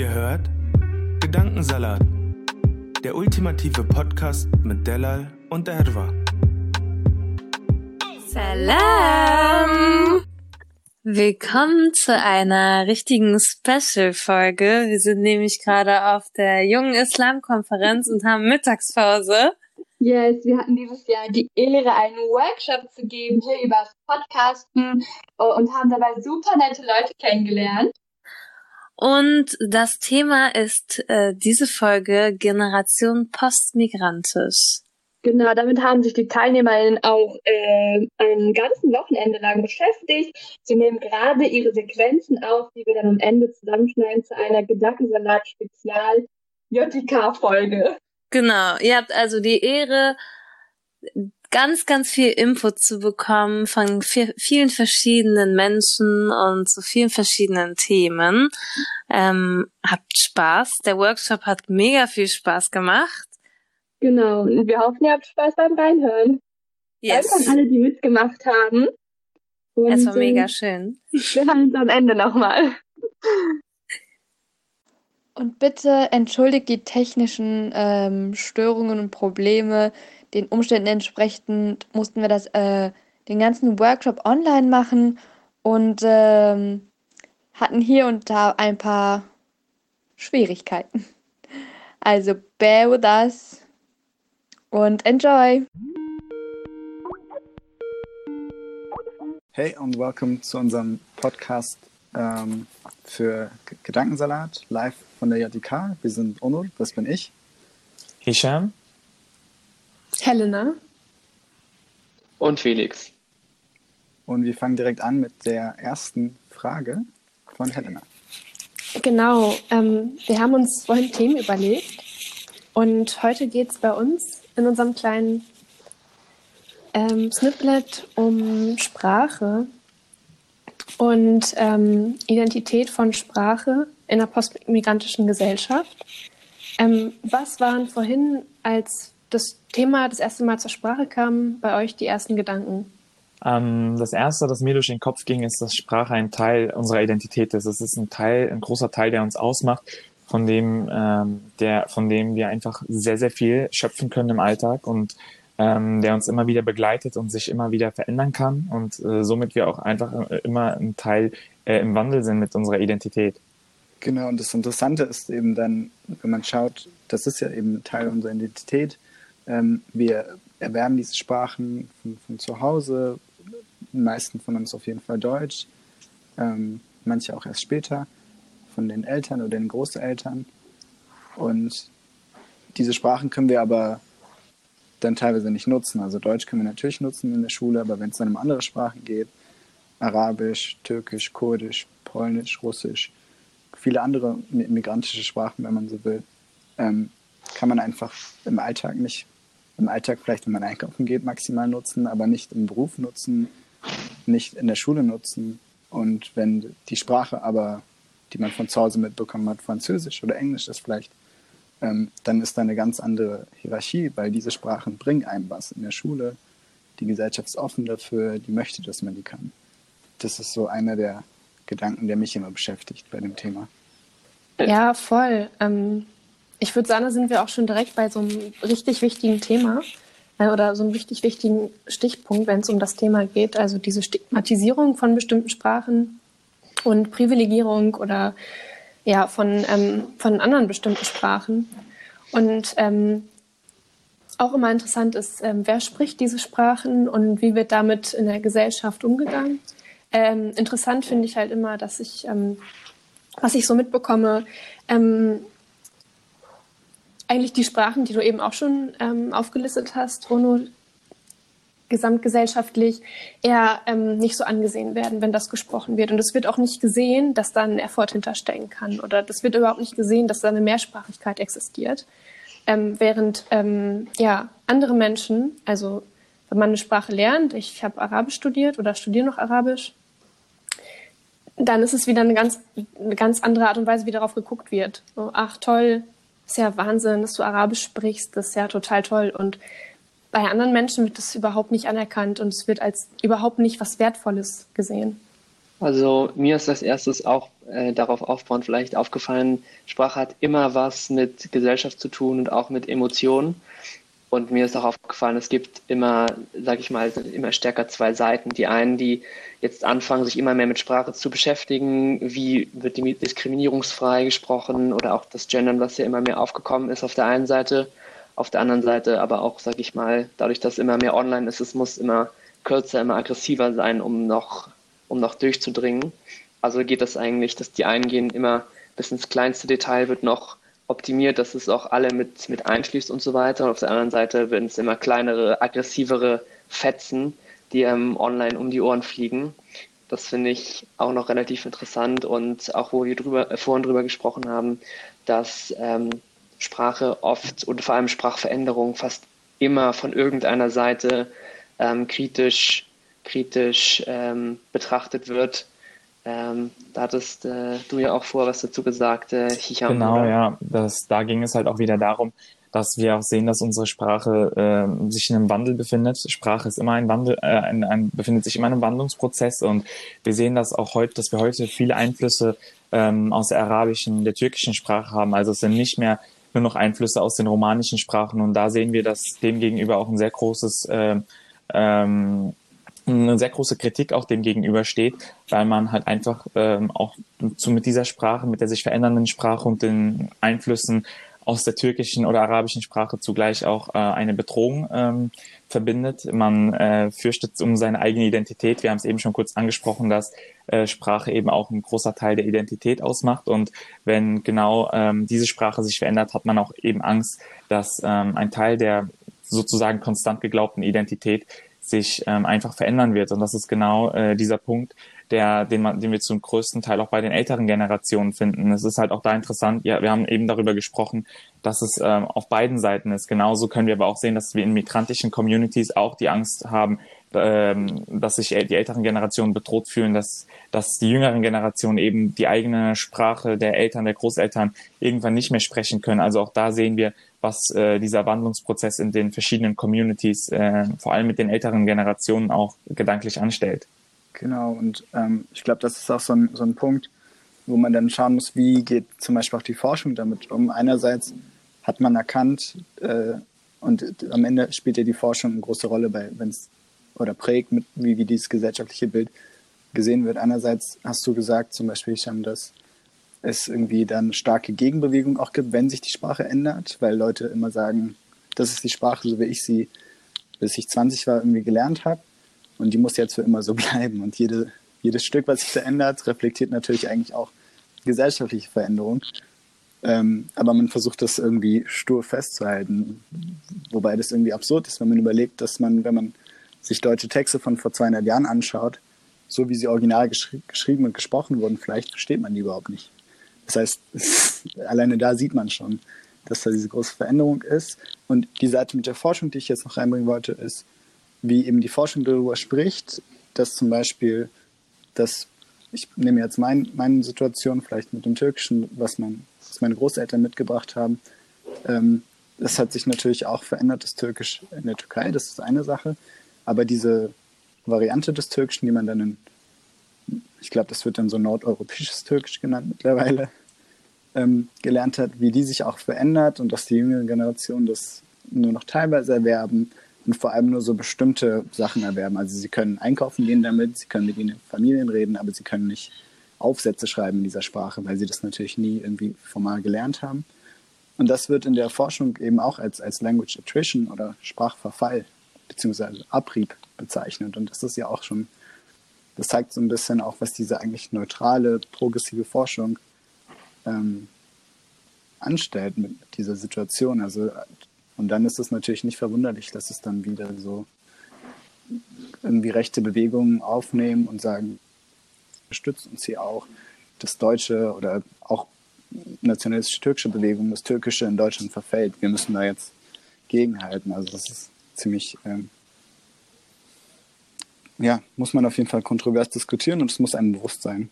Ihr hört Gedankensalat, der ultimative Podcast mit Delal und Erwa. Salam! Willkommen zu einer richtigen Special-Folge. Wir sind nämlich gerade auf der Jungen Islam-Konferenz und haben Mittagspause. Yes, wir hatten dieses Jahr die Ehre, einen Workshop zu geben hier über Podcasten äh, und haben dabei super nette Leute kennengelernt. Und das Thema ist äh, diese Folge Generation Postmigrantisch. Genau, damit haben sich die TeilnehmerInnen auch äh, ein ganzen Wochenende lang beschäftigt. Sie nehmen gerade ihre Sequenzen auf, die wir dann am Ende zusammenschneiden zu einer Gedankensalat-Spezial-JTK-Folge. Genau, ihr habt also die Ehre, ganz, ganz viel Input zu bekommen von vi- vielen verschiedenen Menschen und zu vielen verschiedenen Themen. Ähm, habt Spaß. Der Workshop hat mega viel Spaß gemacht. Genau, und wir hoffen, ihr habt Spaß beim Reinhören. Yes. Danke an alle, die mitgemacht haben. Und, Es war mega äh, schön. Wir hören uns am Ende nochmal. Und bitte entschuldigt die technischen ähm, Störungen und Probleme. Den Umständen entsprechend mussten wir das, äh, den ganzen Workshop online machen und ähm, hatten hier und da ein paar Schwierigkeiten. Also bear with us und enjoy! Hey und welcome zu unserem Podcast ähm, für Gedankensalat, live von der JDK. Wir sind Onur, das bin ich. Hisham? Helena. Und Felix. Und wir fangen direkt an mit der ersten Frage von Helena. Genau, ähm, wir haben uns vorhin Themen überlegt und heute geht es bei uns in unserem kleinen ähm, Snippet um Sprache und ähm, Identität von Sprache in der postmigrantischen Gesellschaft. Ähm, was waren vorhin, als das Thema das erste Mal zur Sprache kam, bei euch die ersten Gedanken? Ähm, das erste, das mir durch den Kopf ging, ist, dass Sprache ein Teil unserer Identität ist. Es ist ein Teil, ein großer Teil, der uns ausmacht, von dem, ähm, der, von dem wir einfach sehr, sehr viel schöpfen können im Alltag und ähm, der uns immer wieder begleitet und sich immer wieder verändern kann und äh, somit wir auch einfach äh, immer ein Teil äh, im Wandel sind mit unserer Identität. Genau, und das Interessante ist eben dann, wenn man schaut, das ist ja eben ein Teil unserer Identität. Ähm, wir erwerben diese Sprachen von, von zu Hause, die meisten von uns auf jeden Fall Deutsch, ähm, manche auch erst später, von den Eltern oder den Großeltern. Und diese Sprachen können wir aber dann teilweise nicht nutzen. Also Deutsch können wir natürlich nutzen in der Schule, aber wenn es dann um andere Sprachen geht, Arabisch, Türkisch, Kurdisch, Polnisch, Russisch, viele andere mi- migrantische Sprachen, wenn man so will, ähm, kann man einfach im Alltag nicht, im Alltag vielleicht, wenn man einkaufen geht, maximal nutzen, aber nicht im Beruf nutzen, nicht in der Schule nutzen. Und wenn die Sprache aber, die man von zu Hause mitbekommen hat, Französisch oder Englisch ist vielleicht, ähm, dann ist da eine ganz andere Hierarchie, weil diese Sprachen bringen einem was in der Schule. Die Gesellschaft ist offen dafür, die möchte, dass man die kann. Das ist so einer der Gedanken, der mich immer beschäftigt bei dem Thema. Ja, voll. Ähm, ich würde sagen, da sind wir auch schon direkt bei so einem richtig wichtigen Thema äh, oder so einem richtig wichtigen Stichpunkt, wenn es um das Thema geht. Also diese Stigmatisierung von bestimmten Sprachen und Privilegierung oder ja von, ähm, von anderen bestimmten Sprachen. Und ähm, auch immer interessant ist, ähm, wer spricht diese Sprachen und wie wird damit in der Gesellschaft umgegangen. Ähm, interessant finde ich halt immer, dass ich, ähm, was ich so mitbekomme, ähm, eigentlich die Sprachen, die du eben auch schon ähm, aufgelistet hast, Ono, gesamtgesellschaftlich eher ähm, nicht so angesehen werden, wenn das gesprochen wird. Und es wird auch nicht gesehen, dass da ein Effort hinterstecken kann. Oder das wird überhaupt nicht gesehen, dass da eine Mehrsprachigkeit existiert. Ähm, während ähm, ja, andere Menschen, also wenn man eine Sprache lernt, ich habe Arabisch studiert oder studiere noch Arabisch, dann ist es wieder eine ganz, eine ganz andere Art und Weise, wie darauf geguckt wird. So, ach toll, ist ja Wahnsinn, dass du Arabisch sprichst, das ist ja total toll. Und bei anderen Menschen wird das überhaupt nicht anerkannt und es wird als überhaupt nicht was Wertvolles gesehen. Also mir ist als erstes auch äh, darauf aufbauend vielleicht aufgefallen, Sprache hat immer was mit Gesellschaft zu tun und auch mit Emotionen. Und mir ist auch aufgefallen, es gibt immer, sag ich mal, immer stärker zwei Seiten. Die einen, die jetzt anfangen, sich immer mehr mit Sprache zu beschäftigen, wie wird die diskriminierungsfrei gesprochen oder auch das Gendern, was ja immer mehr aufgekommen ist auf der einen Seite auf der anderen Seite aber auch, sag ich mal, dadurch, dass immer mehr online ist, es muss immer kürzer, immer aggressiver sein, um noch, um noch durchzudringen. Also geht das eigentlich, dass die einen gehen immer bis ins kleinste Detail, wird noch optimiert, dass es auch alle mit, mit einschließt und so weiter. Und auf der anderen Seite werden es immer kleinere, aggressivere Fetzen, die ähm, online um die Ohren fliegen. Das finde ich auch noch relativ interessant und auch wo wir drüber, äh, vorhin drüber gesprochen haben, dass ähm, Sprache oft und vor allem Sprachveränderung fast immer von irgendeiner Seite ähm, kritisch, kritisch ähm, betrachtet wird. Ähm, da hattest äh, du ja auch vor was dazu gesagt, äh, Hicham. Genau, oder? ja. Das, da ging es halt auch wieder darum, dass wir auch sehen, dass unsere Sprache äh, sich in einem Wandel befindet. Sprache ist immer ein Wandel, äh, ein, ein, befindet sich immer in einem Wandlungsprozess und wir sehen das auch heute, dass wir heute viele Einflüsse ähm, aus der arabischen, der türkischen Sprache haben. Also es sind nicht mehr nur noch Einflüsse aus den romanischen Sprachen. Und da sehen wir, dass dem gegenüber auch ein sehr großes, äh, ähm, eine sehr große Kritik auch dem gegenüber steht, weil man halt einfach ähm, auch zu, mit dieser Sprache, mit der sich verändernden Sprache und den Einflüssen aus der türkischen oder arabischen Sprache zugleich auch äh, eine Bedrohung ähm, verbindet. Man äh, fürchtet um seine eigene Identität. Wir haben es eben schon kurz angesprochen, dass äh, Sprache eben auch ein großer Teil der Identität ausmacht. Und wenn genau ähm, diese Sprache sich verändert, hat man auch eben Angst, dass ähm, ein Teil der sozusagen konstant geglaubten Identität sich ähm, einfach verändern wird. Und das ist genau äh, dieser Punkt, der, den, man, den wir zum größten Teil auch bei den älteren Generationen finden. Es ist halt auch da interessant, ja, wir haben eben darüber gesprochen, dass es ähm, auf beiden Seiten ist. Genauso können wir aber auch sehen, dass wir in migrantischen Communities auch die Angst haben, ähm, dass sich die älteren Generationen bedroht fühlen, dass, dass die jüngeren Generationen eben die eigene Sprache der Eltern, der Großeltern irgendwann nicht mehr sprechen können. Also auch da sehen wir, was äh, dieser Wandlungsprozess in den verschiedenen Communities, äh, vor allem mit den älteren Generationen, auch gedanklich anstellt. Genau, und ähm, ich glaube, das ist auch so ein, so ein Punkt, wo man dann schauen muss, wie geht zum Beispiel auch die Forschung damit um. Einerseits hat man erkannt, äh, und am Ende spielt ja die Forschung eine große Rolle, wenn es oder prägt, mit, wie, wie dieses gesellschaftliche Bild gesehen wird. Einerseits hast du gesagt, zum Beispiel, Hicham, dass es irgendwie dann starke Gegenbewegung auch gibt, wenn sich die Sprache ändert, weil Leute immer sagen, das ist die Sprache, so wie ich sie, bis ich 20 war, irgendwie gelernt habe. Und die muss jetzt für immer so bleiben. Und jede, jedes Stück, was sich da ändert, reflektiert natürlich eigentlich auch gesellschaftliche Veränderungen. Ähm, aber man versucht das irgendwie stur festzuhalten. Wobei das irgendwie absurd ist, wenn man überlegt, dass man, wenn man sich deutsche Texte von vor 200 Jahren anschaut, so wie sie original geschri geschrieben und gesprochen wurden, vielleicht versteht man die überhaupt nicht. Das heißt, alleine da sieht man schon, dass da diese große Veränderung ist. Und die Seite mit der Forschung, die ich jetzt noch reinbringen wollte, ist, wie eben die Forschung darüber spricht, dass zum Beispiel, dass ich nehme jetzt mein, meine Situation vielleicht mit dem Türkischen, was, mein, was meine Großeltern mitgebracht haben. Ähm, das hat sich natürlich auch verändert, das Türkisch in der Türkei, das ist eine Sache. Aber diese Variante des Türkischen, die man dann in, ich glaube, das wird dann so nordeuropäisches Türkisch genannt mittlerweile, ähm, gelernt hat, wie die sich auch verändert und dass die jüngere Generation das nur noch teilweise erwerben und vor allem nur so bestimmte Sachen erwerben. Also sie können einkaufen gehen damit, sie können mit ihren Familien reden, aber sie können nicht Aufsätze schreiben in dieser Sprache, weil sie das natürlich nie irgendwie formal gelernt haben. Und das wird in der Forschung eben auch als, als Language Attrition oder Sprachverfall bzw. Abrieb bezeichnet. Und das ist ja auch schon, das zeigt so ein bisschen auch, was diese eigentlich neutrale, progressive Forschung ähm, anstellt mit dieser Situation. Also, und dann ist es natürlich nicht verwunderlich, dass es dann wieder so irgendwie rechte Bewegungen aufnehmen und sagen, unterstützt uns hier auch das Deutsche oder auch nationalistische türkische Bewegung, das Türkische in Deutschland verfällt. Wir müssen da jetzt gegenhalten. Also das ist ziemlich, ähm, ja, muss man auf jeden Fall kontrovers diskutieren und es muss einem bewusst sein.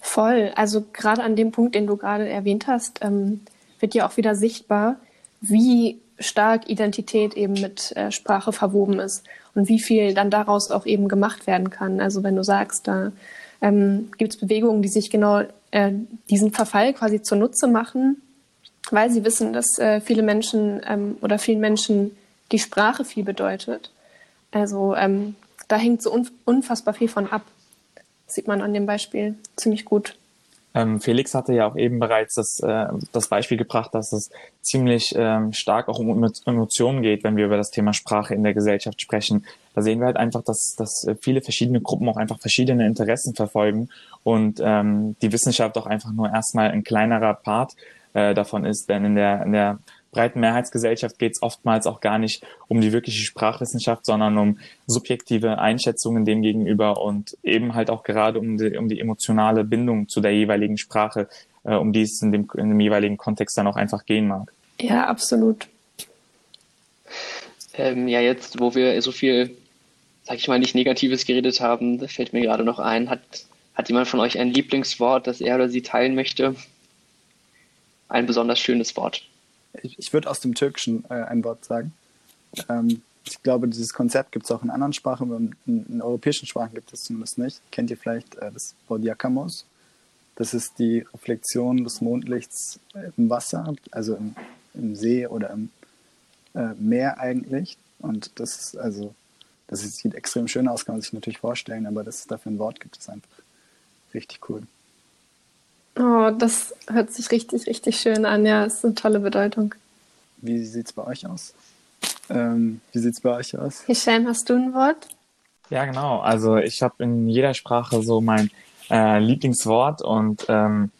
Voll. Also gerade an dem Punkt, den du gerade erwähnt hast, ähm, wird ja auch wieder sichtbar, wie stark Identität eben mit äh, Sprache verwoben ist und wie viel dann daraus auch eben gemacht werden kann. Also wenn du sagst, da ähm, gibt es Bewegungen, die sich genau äh, diesen Verfall quasi zunutze machen, weil sie wissen, dass äh, viele Menschen ähm, oder vielen Menschen die Sprache viel bedeutet. Also ähm, da hängt so unfassbar viel von ab. Das sieht man an dem Beispiel ziemlich gut. Ähm, Felix hatte ja auch eben bereits das, äh, das Beispiel gebracht, dass es ziemlich ähm, stark auch um Emotionen geht, wenn wir über das Thema Sprache in der Gesellschaft sprechen. Da sehen wir halt einfach, dass, dass viele verschiedene Gruppen auch einfach verschiedene Interessen verfolgen und ähm, die Wissenschaft auch einfach nur erstmal ein kleinerer Part äh, davon ist, denn in der, in der breiten Mehrheitsgesellschaft geht es oftmals auch gar nicht um die wirkliche Sprachwissenschaft, sondern um subjektive Einschätzungen dem gegenüber und eben halt auch gerade um die, um die emotionale Bindung zu der jeweiligen Sprache, äh, um die es in dem, in dem jeweiligen Kontext dann auch einfach gehen mag. Ja, absolut. Ähm, ja, jetzt, wo wir so viel, sag ich mal, nicht Negatives geredet haben, fällt mir gerade noch ein, hat, hat jemand von euch ein Lieblingswort, das er oder sie teilen möchte? Ein besonders schönes Wort ich, ich würde aus dem Türkischen äh, ein Wort sagen. Ähm, ich glaube, dieses Konzept gibt es auch in anderen Sprachen, in, in, in, europäischen Sprachen gibt es zumindest nicht. Kennt ihr vielleicht äh, das Wort Yakamos? Das ist die Reflexion des Mondlichts im Wasser, also im, im See oder im äh, Meer eigentlich. Und das ist also, das sieht extrem schön aus, kann man sich natürlich vorstellen, aber dass es dafür ein Wort gibt, ist einfach richtig cool. Oh, das hört sich richtig, richtig schön an. Ja, ist eine tolle Bedeutung. Wie sieht es bei euch aus? Ähm, wie sieht es bei euch aus? Hisham, hast du ein Wort? Ja, genau. Also ich habe in jeder Sprache so mein äh, Lieblingswort und ähm,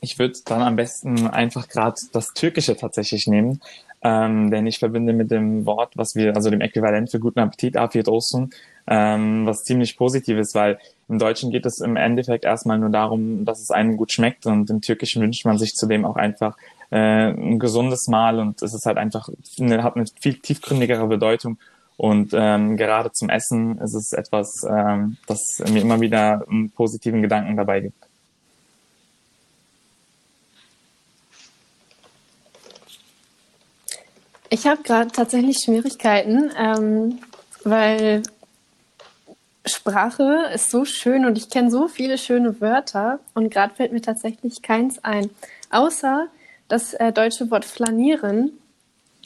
ich würde dann am besten einfach gerade das Türkische tatsächlich nehmen, ähm, denn ich verbinde mit dem Wort, was wir, also dem Äquivalent für guten Appetit, Afiyet ähm, was ziemlich positiv ist, weil im Deutschen geht es im Endeffekt erstmal nur darum, dass es einem gut schmeckt und im Türkischen wünscht man sich zudem auch einfach äh, ein gesundes Mahl und es ist halt einfach, eine, hat eine viel tiefgründigere Bedeutung und ähm, gerade zum Essen ist es etwas, ähm, das mir immer wieder einen positiven Gedanken dabei gibt. Ich habe gerade tatsächlich Schwierigkeiten, ähm, weil Sprache ist so schön und ich kenne so viele schöne Wörter und gerade fällt mir tatsächlich keins ein. Außer das äh, deutsche Wort flanieren.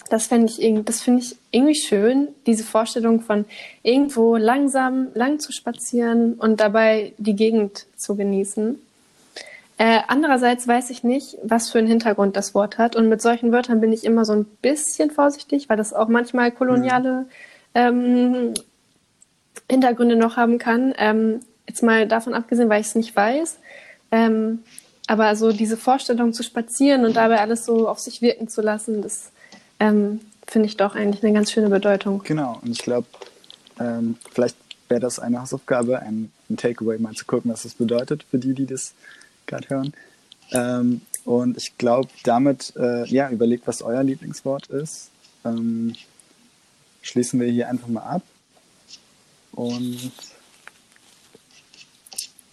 Das finde ich, das finde ich irgendwie schön, diese Vorstellung von irgendwo langsam lang zu spazieren und dabei die Gegend zu genießen. Äh, andererseits weiß ich nicht, was für einen Hintergrund das Wort hat. Und mit solchen Wörtern bin ich immer so ein bisschen vorsichtig, weil das auch manchmal koloniale ähm, Hintergründe noch haben kann. Ähm, jetzt mal davon abgesehen, weil ich es nicht weiß. Ähm, aber so diese Vorstellung zu spazieren und dabei alles so auf sich wirken zu lassen, das ähm, finde ich doch eigentlich eine ganz schöne Bedeutung. Genau, und ich glaube, ähm, vielleicht wäre das eine Hausaufgabe, ein, ein, Takeaway mal zu gucken, was das bedeutet für die, die das gerade hören. Ähm, und ich glaube, damit, äh, ja, überlegt, was euer Lieblingswort ist. Ähm, schließen wir hier einfach mal ab. Und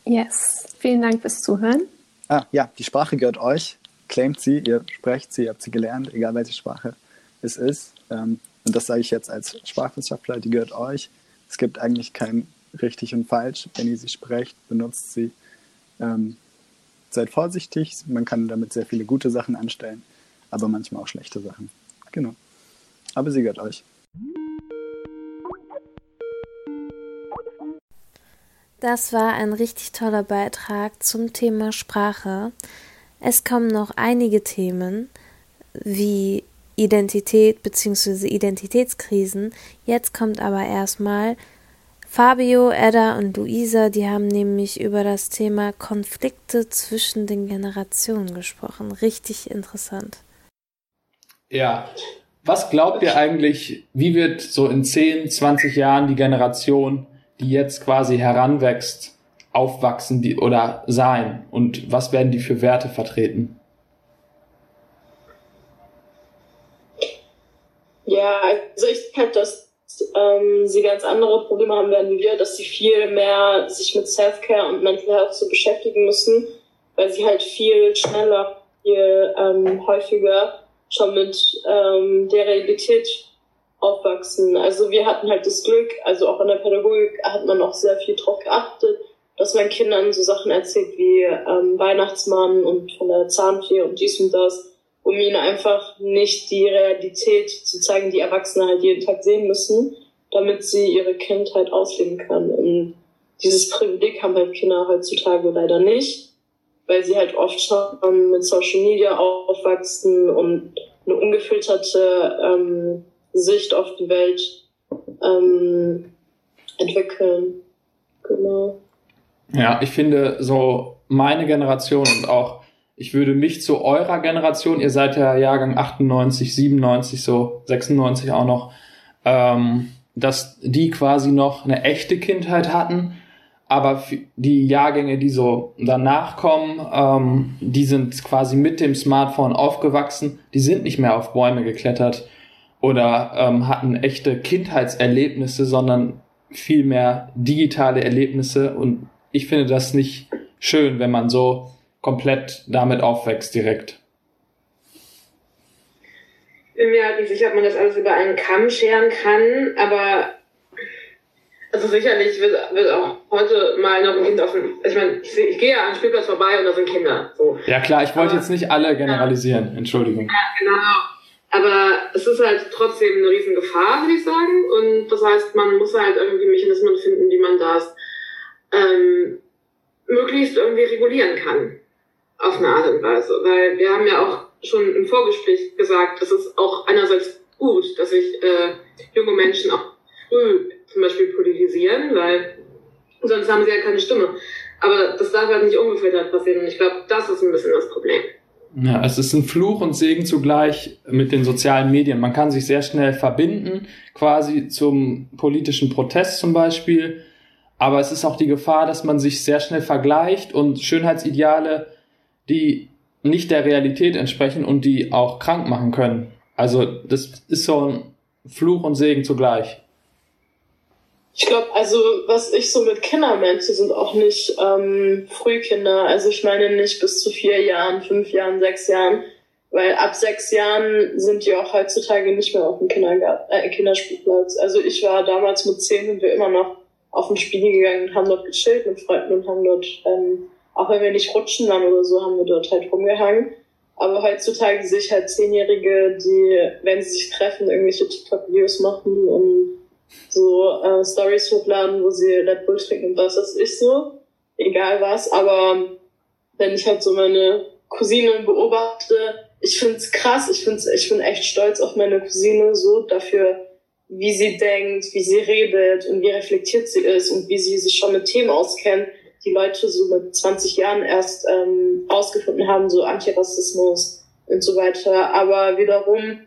yes, vielen Dank fürs Zuhören. Ah, ja, die Sprache gehört euch. Claimt sie, ihr sprecht sie, ihr habt sie gelernt, egal welche Sprache es ist. Ähm, und das sage ich jetzt als Sprachwissenschaftler, die gehört euch. Es gibt eigentlich kein richtig und falsch. Wenn ihr sie sprecht, benutzt sie. Ähm, seid vorsichtig, man kann damit sehr viele gute Sachen anstellen, aber manchmal auch schlechte Sachen. Genau. Aber sie gehört euch. Das war ein richtig toller Beitrag zum Thema Sprache. Es kommen noch einige Themen wie Identität bzw. Identitätskrisen. Jetzt kommt aber erstmal Fabio, Edda und Luisa, die haben nämlich über das Thema Konflikte zwischen den Generationen gesprochen. Richtig interessant. Ja. Was glaubt ihr eigentlich, wie wird so in 10, 20 Jahren die Generation, die jetzt quasi heranwächst, aufwachsen die, oder sein? Und was werden die für Werte vertreten? Ja, also ich halt, dass ähm, sie ganz andere Probleme haben werden wie wir, dass sie viel mehr sich mit Self-Care und Mental Health so beschäftigen müssen, weil sie halt viel schneller, viel ähm, häufiger schon mit ähm, der Realität aufwachsen. Also wir hatten halt das Glück, also auch in der Pädagogik hat man auch sehr viel drauf geachtet, dass man Kindern so Sachen erzählt wie ähm, Weihnachtsmann und von der Zahnfee und dies und das, um ihnen einfach nicht die Realität zu zeigen, die Erwachsene halt jeden Tag sehen müssen, damit sie ihre Kindheit ausleben können. Und dieses Privileg haben halt Kinder heutzutage leider nicht weil sie halt oft schon mit Social Media aufwachsen und eine ungefilterte ähm, Sicht auf die Welt ähm, entwickeln. Genau. Ja, ich finde so meine Generation und auch ich würde mich zu eurer Generation, ihr seid ja Jahrgang 98, 97, so 96 auch noch, ähm, dass die quasi noch eine echte Kindheit hatten aber die Jahrgänge, die so danach kommen, ähm, die sind quasi mit dem Smartphone aufgewachsen, die sind nicht mehr auf Bäume geklettert oder ähm, hatten echte Kindheitserlebnisse, sondern viel mehr digitale Erlebnisse. Und ich finde das nicht schön, wenn man so komplett damit aufwächst direkt. Ich bin mir halt nicht sicher, ob man das alles über einen Kamm scheren kann, aber also sicherlich wird, wird auch heute mal noch ein Kind auf dem, ich meine, ich, ich gehe ja an den Spielplatz vorbei und da sind Kinder. So. Ja klar, ich wollte jetzt nicht alle generalisieren, ja. Entschuldigung. Ja, genau. Aber es ist halt trotzdem eine riesen Gefahr, würde ich sagen. Und das heißt, man muss halt irgendwie Mechanismen finden, wie man das ähm, möglichst irgendwie regulieren kann. Auf eine Art und Weise. Weil wir haben ja auch schon im Vorgespräch gesagt, es ist auch einerseits gut, dass sich äh, junge Menschen auch früh zum Beispiel politisieren, weil sonst haben sie ja keine Stimme. Aber das darf halt nicht ungefiltert passieren und ich glaube, das ist ein bisschen das Problem. Ja, es ist ein Fluch und Segen zugleich mit den sozialen Medien. Man kann sich sehr schnell verbinden, quasi zum politischen Protest zum Beispiel. Aber es ist auch die Gefahr, dass man sich sehr schnell vergleicht und Schönheitsideale, die nicht der Realität entsprechen und die auch krank machen können. Also das ist so ein Fluch und Segen zugleich. Ich glaube, also was ich so mit Kindern meinte, sind auch nicht ähm, Frühkinder. Also ich meine nicht bis zu vier Jahren, fünf Jahren, sechs Jahren. Weil ab sechs Jahren sind die auch heutzutage nicht mehr auf dem Kindergarten, äh, Kinderspielplatz. Also ich war damals mit zehn und wir immer noch auf den Spiegel gegangen und haben dort gechillt mit Freunden und haben dort, ähm, auch wenn wir nicht rutschen waren oder so, haben wir dort halt rumgehangen. Aber heutzutage sehe ich halt Zehnjährige, die, wenn sie sich treffen, irgendwelche TikTok-Videos machen und so äh, Stories hochladen, wo sie Red Bull trinken und was das ist so. Egal was. Aber wenn ich halt so meine Cousine beobachte, ich find's krass, ich find's, ich bin echt stolz auf meine Cousine so dafür, wie sie denkt, wie sie redet und wie reflektiert sie ist und wie sie sich schon mit Themen auskennt, die Leute so mit 20 Jahren erst ähm, rausgefunden haben, so Antirassismus und so weiter. Aber wiederum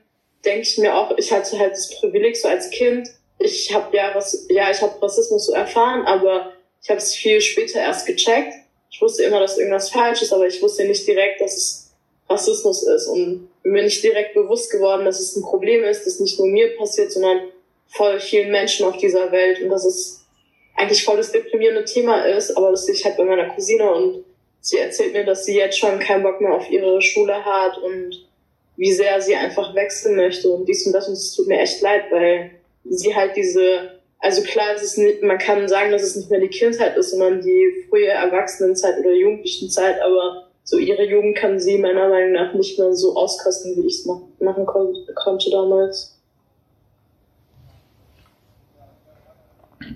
denke ich mir auch, ich hatte halt das Privileg so als Kind, ich habe ja, ja, ich habe Rassismus so erfahren, aber ich habe es viel später erst gecheckt. Ich wusste immer, dass irgendwas falsch ist, aber ich wusste nicht direkt, dass es Rassismus ist und bin mir nicht direkt bewusst geworden, dass es ein Problem ist, das nicht nur mir passiert, sondern voll vielen Menschen auf dieser Welt und dass es eigentlich voll das deprimierende Thema ist, aber das ich halt bei meiner Cousine und sie erzählt mir, dass sie jetzt schon keinen Bock mehr auf ihre Schule hat und wie sehr sie einfach wechseln möchte und dies und das und es tut mir echt leid, weil sie halt diese, also klar, es ist nicht, man kann sagen, dass es nicht mehr die Kindheit ist, sondern die frühe Erwachsenenzeit oder Jugendlichenzeit, aber so ihre Jugend kann sie meiner Meinung nach nicht mehr so auskosten, wie ich es machen konnte damals.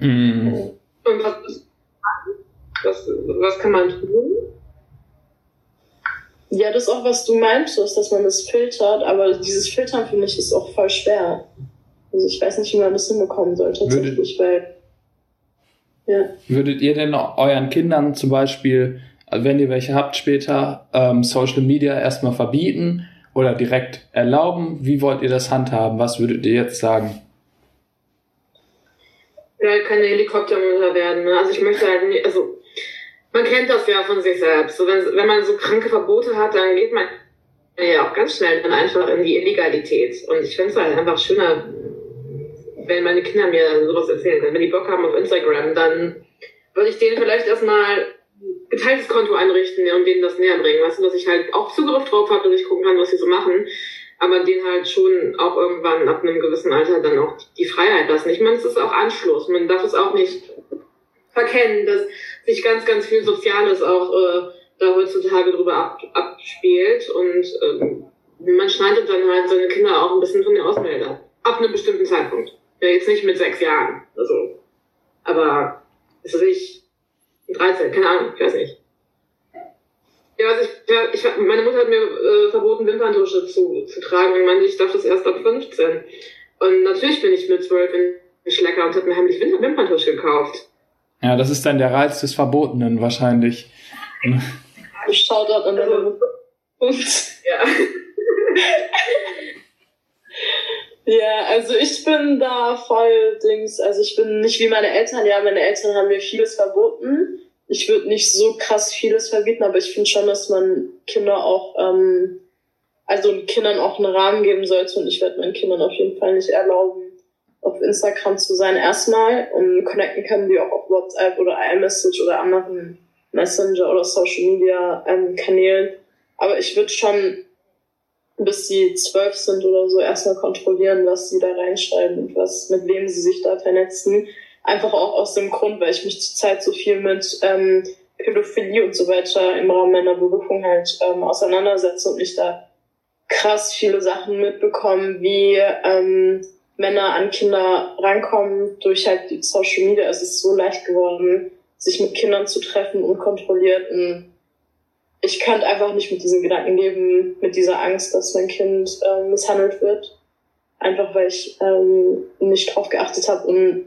Mhm. Und was, was, was kann man tun? Ja, das ist auch, was du meintest, dass man das filtert, aber dieses Filtern finde ich ist auch voll schwer. Also ich weiß nicht, wie man das hinbekommen soll tatsächlich, Würdet, weil ja. Würdet ihr denn euren Kindern zum Beispiel, wenn ihr welche habt später, ähm, Social Media erstmal verbieten oder direkt erlauben? Wie wollt ihr das handhaben? Was würdet ihr jetzt sagen? Ja, keine Helikoptermutter werden. Ne? Also ich möchte halt nicht, also man kennt das ja von sich selbst. So, wenn, wenn man so kranke Verbote hat, dann geht man ja auch ganz schnell dann einfach in die Illegalität. Und ich finde es halt einfach schöner, wenn meine Kinder mir sowas erzählen können. Wenn die Bock haben auf Instagram, dann würde ich denen vielleicht erstmal geteiltes Konto einrichten und denen das näher bringen. Weißt du, dass ich halt auch Zugriff drauf habe, dass ich gucken kann, was sie so machen. Aber denen halt schon auch irgendwann ab einem gewissen Alter dann auch die Freiheit lassen. Ich meine, es ist auch Anschluss. Man darf es auch nicht verkennen, dass sich ganz, ganz viel Soziales auch äh, da heutzutage drüber ab, abspielt. Und ähm, man schneidet dann halt seine Kinder auch ein bisschen von der Ausmeldung ab. Ab einem bestimmten Zeitpunkt. Ja, jetzt nicht mit sechs Jahren. Also, aber, weiß ich, 13, keine Ahnung, ich weiß nicht. Ja, was ich, ich, meine Mutter hat mir äh, verboten, Wimperntusche zu, zu tragen und meinte, ich darf das erst ab 15. Und natürlich bin ich mit 12 in Schlecker und habe mir heimlich Wimperntusche gekauft. Ja, das ist dann der Reiz des Verbotenen wahrscheinlich. Shoutout an der Und ja. Ja, also ich bin da voll Dings, also ich bin nicht wie meine Eltern, ja, meine Eltern haben mir vieles verboten. Ich würde nicht so krass vieles verbieten, aber ich finde schon, dass man Kinder auch, ähm, also Kindern auch einen Rahmen geben sollte und ich werde meinen Kindern auf jeden Fall nicht erlauben, auf Instagram zu sein erstmal und connecten können die auch auf WhatsApp oder iMessage oder anderen Messenger oder Social Media ähm, Kanälen. Aber ich würde schon bis sie zwölf sind oder so erstmal kontrollieren, was sie da reinschreiben und was, mit wem sie sich da vernetzen. Einfach auch aus dem Grund, weil ich mich zurzeit so viel mit ähm, Pädophilie und so weiter im Rahmen meiner Berufung halt ähm, auseinandersetze und ich da krass viele Sachen mitbekommen, wie ähm, Männer an Kinder rankommen durch halt die Social Media. Es ist so leicht geworden, sich mit Kindern zu treffen, unkontrollierten ich könnte einfach nicht mit diesen Gedanken leben, mit dieser Angst, dass mein Kind äh, misshandelt wird. Einfach weil ich ähm, nicht drauf geachtet habe. Und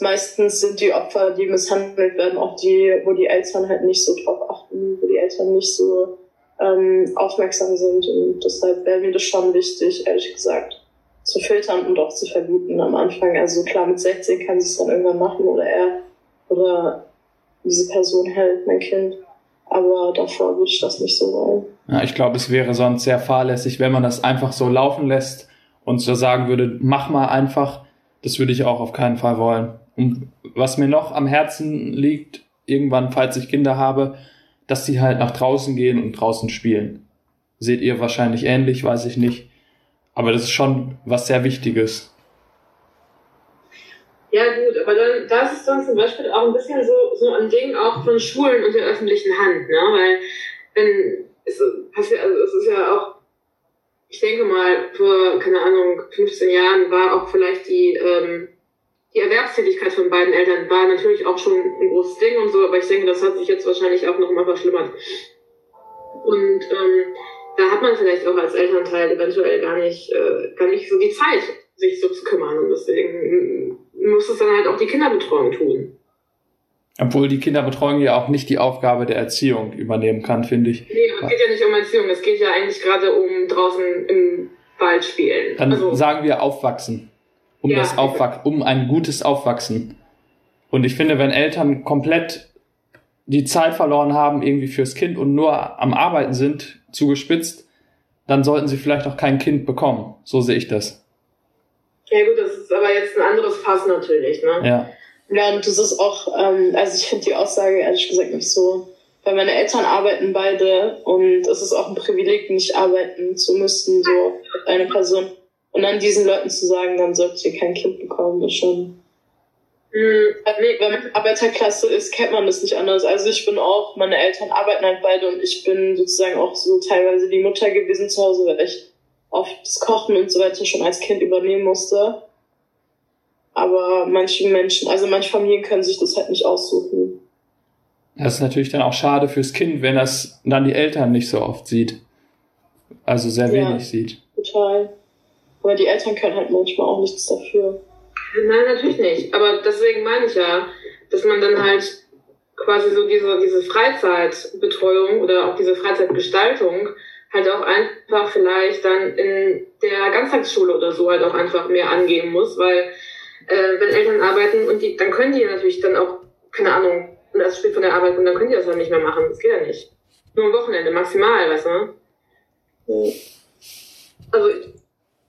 meistens sind die Opfer, die misshandelt werden, auch die, wo die Eltern halt nicht so drauf achten, wo die Eltern nicht so ähm, aufmerksam sind. Und deshalb wäre mir das schon wichtig, ehrlich gesagt, zu filtern und auch zu verbieten am Anfang. Also klar, mit 16 kann sie es dann irgendwann machen oder er oder diese Person hält, mein Kind. Aber davor würde ich das nicht so wollen. Ja, ich glaube, es wäre sonst sehr fahrlässig, wenn man das einfach so laufen lässt und so sagen würde, mach mal einfach. Das würde ich auch auf keinen Fall wollen. Und was mir noch am Herzen liegt, irgendwann, falls ich Kinder habe, dass die halt nach draußen gehen und draußen spielen. Seht ihr wahrscheinlich ähnlich, weiß ich nicht. Aber das ist schon was sehr Wichtiges. Ja gut, aber dann das ist dann zum Beispiel auch ein bisschen so, so ein Ding auch von Schulen und der öffentlichen Hand, ne? Weil wenn es also es ist ja auch, ich denke mal, vor, keine Ahnung, 15 Jahren war auch vielleicht die, ähm, die Erwerbstätigkeit von beiden Eltern war natürlich auch schon ein großes Ding und so, aber ich denke, das hat sich jetzt wahrscheinlich auch noch mal verschlimmert. Und ähm, da hat man vielleicht auch als Elternteil eventuell gar nicht, äh, gar nicht so die Zeit, sich so zu kümmern. Und deswegen muss es dann halt auch die Kinderbetreuung tun. Obwohl die Kinderbetreuung ja auch nicht die Aufgabe der Erziehung übernehmen kann, finde ich. Nee, es geht ja nicht um Erziehung, es geht ja eigentlich gerade um draußen im Wald spielen. Dann also, sagen wir aufwachsen. Um ja, das Aufwach um ein gutes Aufwachsen. Und ich finde, wenn Eltern komplett die Zeit verloren haben, irgendwie fürs Kind und nur am Arbeiten sind, zugespitzt, dann sollten sie vielleicht auch kein Kind bekommen. So sehe ich das. Ja gut, das ist aber jetzt ein anderes Fass natürlich, ne? Ja. Ja, und das ist auch, ähm, also ich finde die Aussage ehrlich gesagt nicht so, weil meine Eltern arbeiten beide und es ist auch ein Privileg, nicht arbeiten zu müssen, so eine Person. Und dann diesen Leuten zu sagen, dann solltet ihr kein Kind bekommen, ist schon. Mhm. Wenn man Arbeiterklasse ist, kennt man das nicht anders. Also ich bin auch, meine Eltern arbeiten halt beide und ich bin sozusagen auch so teilweise die Mutter gewesen zu Hause, weil ich oft das Kochen und so weiter schon als Kind übernehmen musste. Aber manche Menschen, also manche Familien können sich das halt nicht aussuchen. Das ist natürlich dann auch schade fürs Kind, wenn das dann die Eltern nicht so oft sieht. Also sehr wenig ja, sieht. Total. Aber die Eltern können halt manchmal auch nichts dafür. Nein, natürlich nicht. Aber deswegen meine ich ja, dass man dann halt quasi so diese, diese Freizeitbetreuung oder auch diese Freizeitgestaltung halt auch einfach vielleicht dann in der Ganztagsschule oder so halt auch einfach mehr angeben muss, weil äh, wenn Eltern arbeiten und die, dann können die natürlich dann auch, keine Ahnung, das spielt von der Arbeit und dann können die das dann nicht mehr machen. Das geht ja nicht. Nur am Wochenende, maximal, weißt du? Also ich,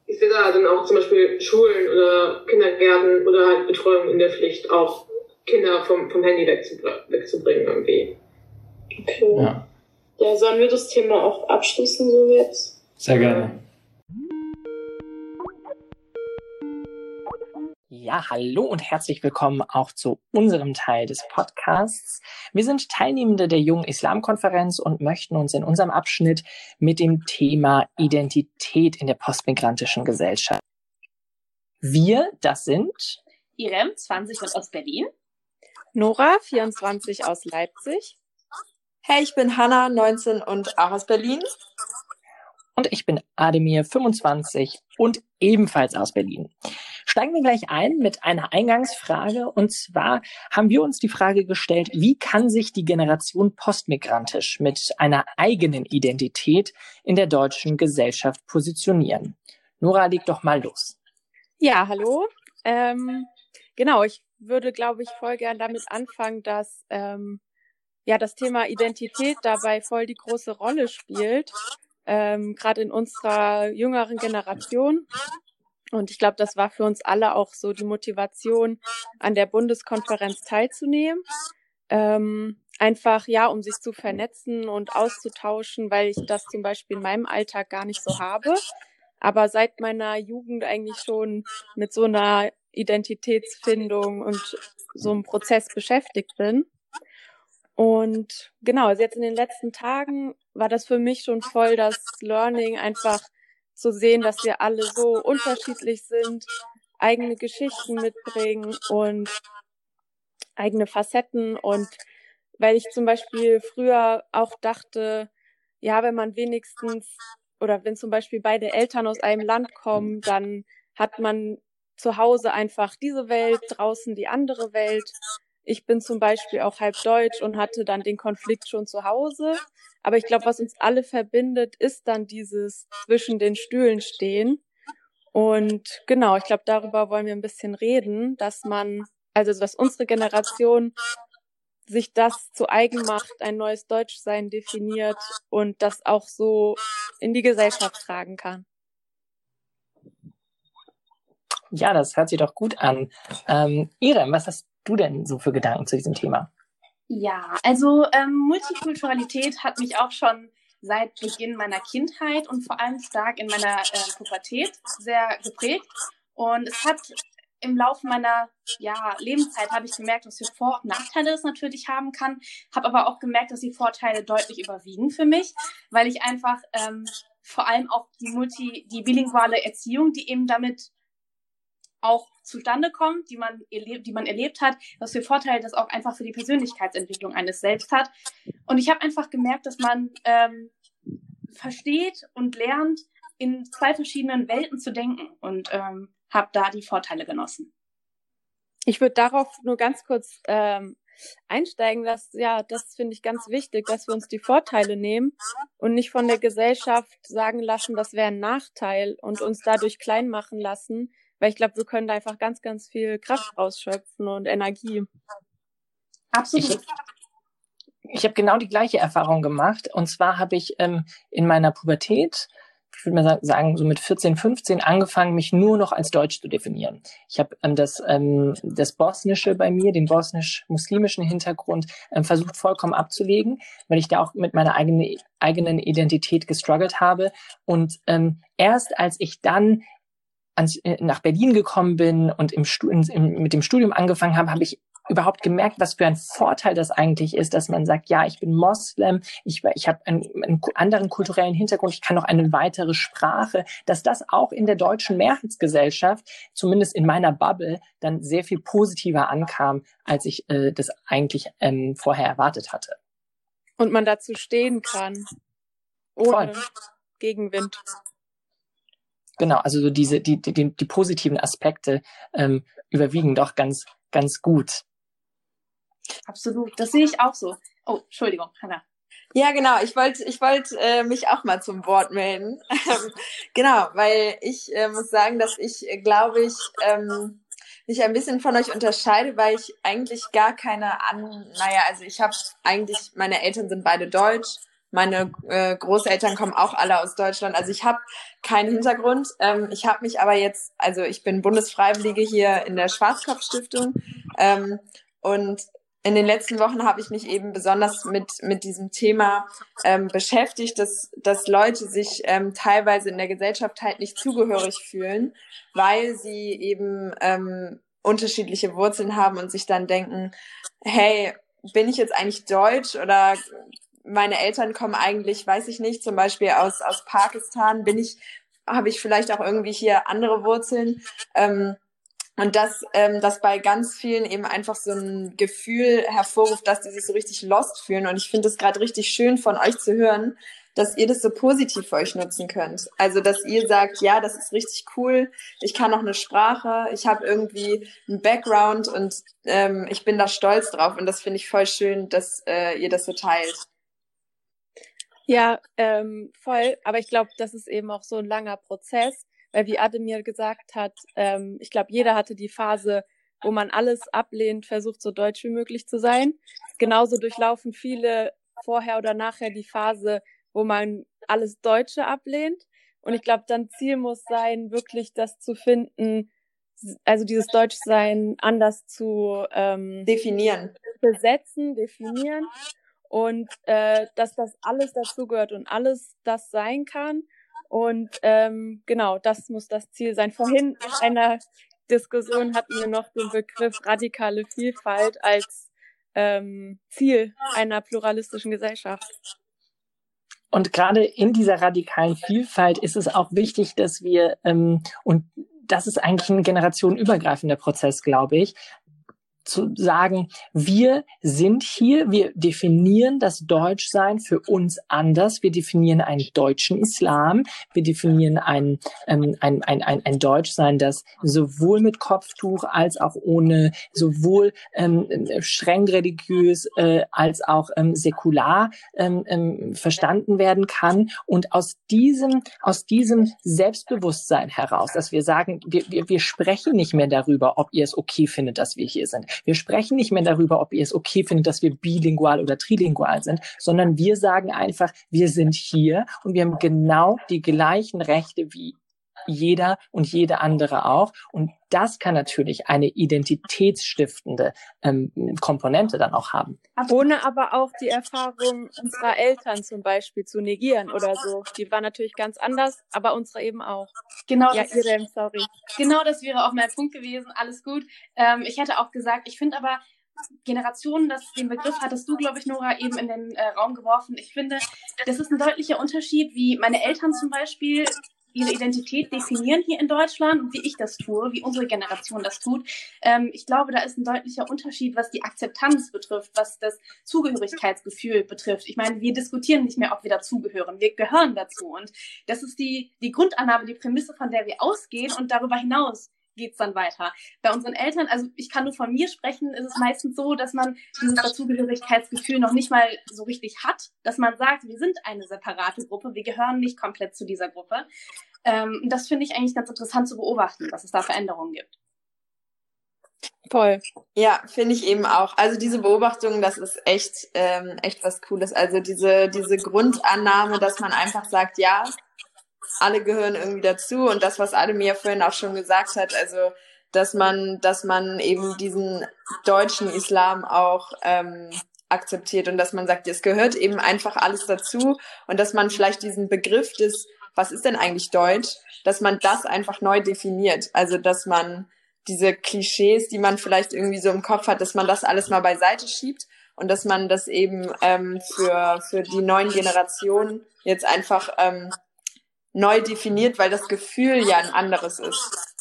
ich sehe da dann auch zum Beispiel Schulen oder Kindergärten oder halt Betreuung in der Pflicht, auch Kinder vom, vom Handy wegzubringen irgendwie. Okay. Ja. ja, sollen wir das Thema auch abschließen so jetzt? Sehr gerne. Ja, hallo und herzlich willkommen auch zu unserem Teil des Podcasts. Wir sind Teilnehmende der Jungen Islamkonferenz und möchten uns in unserem Abschnitt mit dem Thema Identität in der postmigrantischen Gesellschaft. Wir, das sind Irem, 20 und aus Berlin. Nora, 24 aus Leipzig. Hey, ich bin Hanna, 19 und auch aus Berlin. Und ich bin Ademir, 25 und ebenfalls aus Berlin. Steigen wir gleich ein mit einer Eingangsfrage. Und zwar haben wir uns die Frage gestellt, wie kann sich die Generation postmigrantisch mit einer eigenen Identität in der deutschen Gesellschaft positionieren? Nora, leg doch mal los. Ja, hallo. Ähm, genau, ich würde, glaube ich, voll gern damit anfangen, dass ähm, ja das Thema Identität dabei voll die große Rolle spielt, ähm, gerade in unserer jüngeren Generation. Und ich glaube, das war für uns alle auch so die Motivation, an der Bundeskonferenz teilzunehmen. Ähm, einfach ja, um sich zu vernetzen und auszutauschen, weil ich das zum Beispiel in meinem Alltag gar nicht so habe. Aber seit meiner Jugend eigentlich schon mit so einer Identitätsfindung und so einem Prozess beschäftigt bin. Und genau, also jetzt in den letzten Tagen war das für mich schon voll das Learning, einfach zu sehen, dass wir alle so unterschiedlich sind, eigene Geschichten mitbringen und eigene Facetten. Und weil ich zum Beispiel früher auch dachte, ja, wenn man wenigstens oder wenn zum Beispiel beide Eltern aus einem Land kommen, dann hat man zu Hause einfach diese Welt, draußen die andere Welt. Ich bin zum Beispiel auch halb deutsch und hatte dann den Konflikt schon zu Hause. Aber ich glaube, was uns alle verbindet, ist dann dieses zwischen den Stühlen stehen. Und genau, ich glaube, darüber wollen wir ein bisschen reden, dass man, also dass unsere Generation sich das zu eigen macht, ein neues Deutschsein definiert und das auch so in die Gesellschaft tragen kann. Ja, das hört sich doch gut an. Ähm, Irem, was hast du denn so für Gedanken zu diesem Thema? Ja, also ähm, Multikulturalität hat mich auch schon seit Beginn meiner Kindheit und vor allem stark in meiner äh, Pubertät sehr geprägt. Und es hat im Laufe meiner ja, Lebenszeit habe ich gemerkt, dass für Vor- und Nachteile es natürlich haben kann, habe aber auch gemerkt, dass die Vorteile deutlich überwiegen für mich, weil ich einfach ähm, vor allem auch die multi, die bilinguale Erziehung, die eben damit auch zustande kommt, die man, erlebt, die man erlebt hat, was für Vorteile das auch einfach für die Persönlichkeitsentwicklung eines selbst hat. Und ich habe einfach gemerkt, dass man ähm, versteht und lernt, in zwei verschiedenen Welten zu denken und ähm, habe da die Vorteile genossen. Ich würde darauf nur ganz kurz ähm, einsteigen, dass ja, das finde ich ganz wichtig, dass wir uns die Vorteile nehmen und nicht von der Gesellschaft sagen lassen, das wäre ein Nachteil und uns dadurch klein machen lassen, weil ich glaube, wir können da einfach ganz, ganz viel Kraft rausschöpfen und Energie. Absolut. Ich, ich habe genau die gleiche Erfahrung gemacht. Und zwar habe ich ähm, in meiner Pubertät, ich würde mal sagen, so mit 14, 15 angefangen, mich nur noch als Deutsch zu definieren. Ich habe ähm, das, ähm, das Bosnische bei mir, den bosnisch-muslimischen Hintergrund, ähm, versucht vollkommen abzulegen, weil ich da auch mit meiner eigenen, eigenen Identität gestruggelt habe. Und ähm, erst als ich dann ans, äh, nach Berlin gekommen bin und im, im, mit dem Studium angefangen habe, habe ich überhaupt gemerkt, was für ein Vorteil das eigentlich ist, dass man sagt, ja, ich bin Moslem, ich, ich habe einen, einen anderen kulturellen Hintergrund, ich kann noch eine weitere Sprache, dass das auch in der deutschen Mehrheitsgesellschaft, zumindest in meiner Bubble, dann sehr viel positiver ankam, als ich äh, das eigentlich ähm, vorher erwartet hatte. Und man dazu stehen kann, ohne Voll. Gegenwind. Genau, also so diese, die, die, die positiven Aspekte ähm, überwiegen doch ganz, ganz gut. Absolut, das sehe ich auch so. Oh, Entschuldigung, Hanna. Ja, genau. Ich wollte ich wollte äh, mich auch mal zum Wort melden. genau, weil ich äh, muss sagen, dass ich, glaube ich, ähm, mich ein bisschen von euch unterscheide, weil ich eigentlich gar keine an, naja, also ich habe eigentlich, meine Eltern sind beide deutsch, meine äh, Großeltern kommen auch alle aus Deutschland, also ich habe keinen Hintergrund. Ähm, ich habe mich aber jetzt, also ich bin Bundesfreiwillige hier in der Schwarzkopf-Stiftung ähm, und in den letzten Wochen habe ich mich eben besonders mit, mit diesem Thema ähm, beschäftigt, dass, dass Leute sich ähm, teilweise in der Gesellschaft halt nicht zugehörig fühlen, weil sie eben ähm, unterschiedliche Wurzeln haben und sich dann denken, hey, bin ich jetzt eigentlich deutsch oder meine Eltern kommen eigentlich, weiß ich nicht, zum Beispiel aus, aus Pakistan, bin ich, habe ich vielleicht auch irgendwie hier andere Wurzeln. Ähm, und dass ähm, das bei ganz vielen eben einfach so ein Gefühl hervorruft, dass die sich so richtig lost fühlen. Und ich finde es gerade richtig schön von euch zu hören, dass ihr das so positiv für euch nutzen könnt. Also dass ihr sagt, ja, das ist richtig cool, ich kann noch eine Sprache, ich habe irgendwie einen Background und ähm, ich bin da stolz drauf. Und das finde ich voll schön, dass äh, ihr das so teilt. Ja, ähm, voll. Aber ich glaube, das ist eben auch so ein langer Prozess weil wie Ademir gesagt hat, ähm, ich glaube, jeder hatte die Phase, wo man alles ablehnt, versucht so deutsch wie möglich zu sein. Genauso durchlaufen viele vorher oder nachher die Phase, wo man alles Deutsche ablehnt. Und ich glaube, dann Ziel muss sein, wirklich das zu finden, also dieses Deutschsein anders zu ähm, definieren, besetzen, definieren und äh, dass das alles dazugehört und alles das sein kann und ähm, genau, das muss das Ziel sein. Vorhin in einer Diskussion hatten wir noch den Begriff radikale Vielfalt als ähm, Ziel einer pluralistischen Gesellschaft. Und gerade in dieser radikalen Vielfalt ist es auch wichtig, dass wir, ähm, und das ist eigentlich ein generationenübergreifender Prozess, glaube ich, zu sagen, wir sind hier, wir definieren das Deutschsein für uns anders, wir definieren einen deutschen Islam, wir definieren ein, ähm, ein, ein, ein, ein Deutschsein, das sowohl mit Kopftuch als auch ohne, sowohl ähm, streng religiös äh, als auch ähm, säkular ähm, ähm, verstanden werden kann. Und aus diesem, aus diesem Selbstbewusstsein heraus, dass wir sagen, wir, wir, wir sprechen nicht mehr darüber, ob ihr es okay findet, dass wir hier sind. Wir sprechen nicht mehr darüber, ob ihr es okay findet, dass wir bilingual oder trilingual sind, sondern wir sagen einfach, wir sind hier und wir haben genau die gleichen Rechte wie jeder und jede andere auch. Und das kann natürlich eine identitätsstiftende ähm, Komponente dann auch haben. Ohne aber auch die Erfahrung unserer Eltern zum Beispiel zu negieren oder so. Die war natürlich ganz anders, aber unsere eben auch. Genau. Ja, Irem, sorry. Genau, das wäre auch mein Punkt gewesen. Alles gut. Ähm, ich hätte auch gesagt, ich finde aber, Generationen, das, den Begriff hattest du, glaube ich, Nora, eben in den äh, Raum geworfen. Ich finde, das ist ein deutlicher Unterschied, wie meine Eltern zum Beispiel ihre Identität definieren hier in Deutschland wie ich das tue, wie unsere Generation das tut. Ähm, ich glaube, da ist ein deutlicher Unterschied, was die Akzeptanz betrifft, was das Zugehörigkeitsgefühl betrifft. Ich meine, wir diskutieren nicht mehr, ob wir dazugehören. Wir gehören dazu. Und das ist die, die Grundannahme, die Prämisse, von der wir ausgehen. Und darüber hinaus geht's dann weiter. Bei unseren Eltern, also ich kann nur von mir sprechen, ist es meistens so, dass man dieses Dazugehörigkeitsgefühl noch nicht mal so richtig hat, dass man sagt, wir sind eine separate Gruppe, wir gehören nicht komplett zu dieser Gruppe. Ähm, das finde ich eigentlich ganz interessant zu beobachten, dass es da Veränderungen gibt. Toll. Ja, finde ich eben auch. Also diese Beobachtung, das ist echt, ähm, echt was Cooles. Also diese, diese Grundannahme, dass man einfach sagt, ja, alle gehören irgendwie dazu und das, was Ademir vorhin auch schon gesagt hat, also dass man, dass man eben diesen deutschen Islam auch ähm, akzeptiert und dass man sagt, es gehört eben einfach alles dazu und dass man vielleicht diesen Begriff des, was ist denn eigentlich Deutsch, dass man das einfach neu definiert. Also dass man diese Klischees, die man vielleicht irgendwie so im Kopf hat, dass man das alles mal beiseite schiebt und dass man das eben ähm, für, für die neuen Generationen jetzt einfach ähm, neu definiert, weil das Gefühl ja ein anderes ist.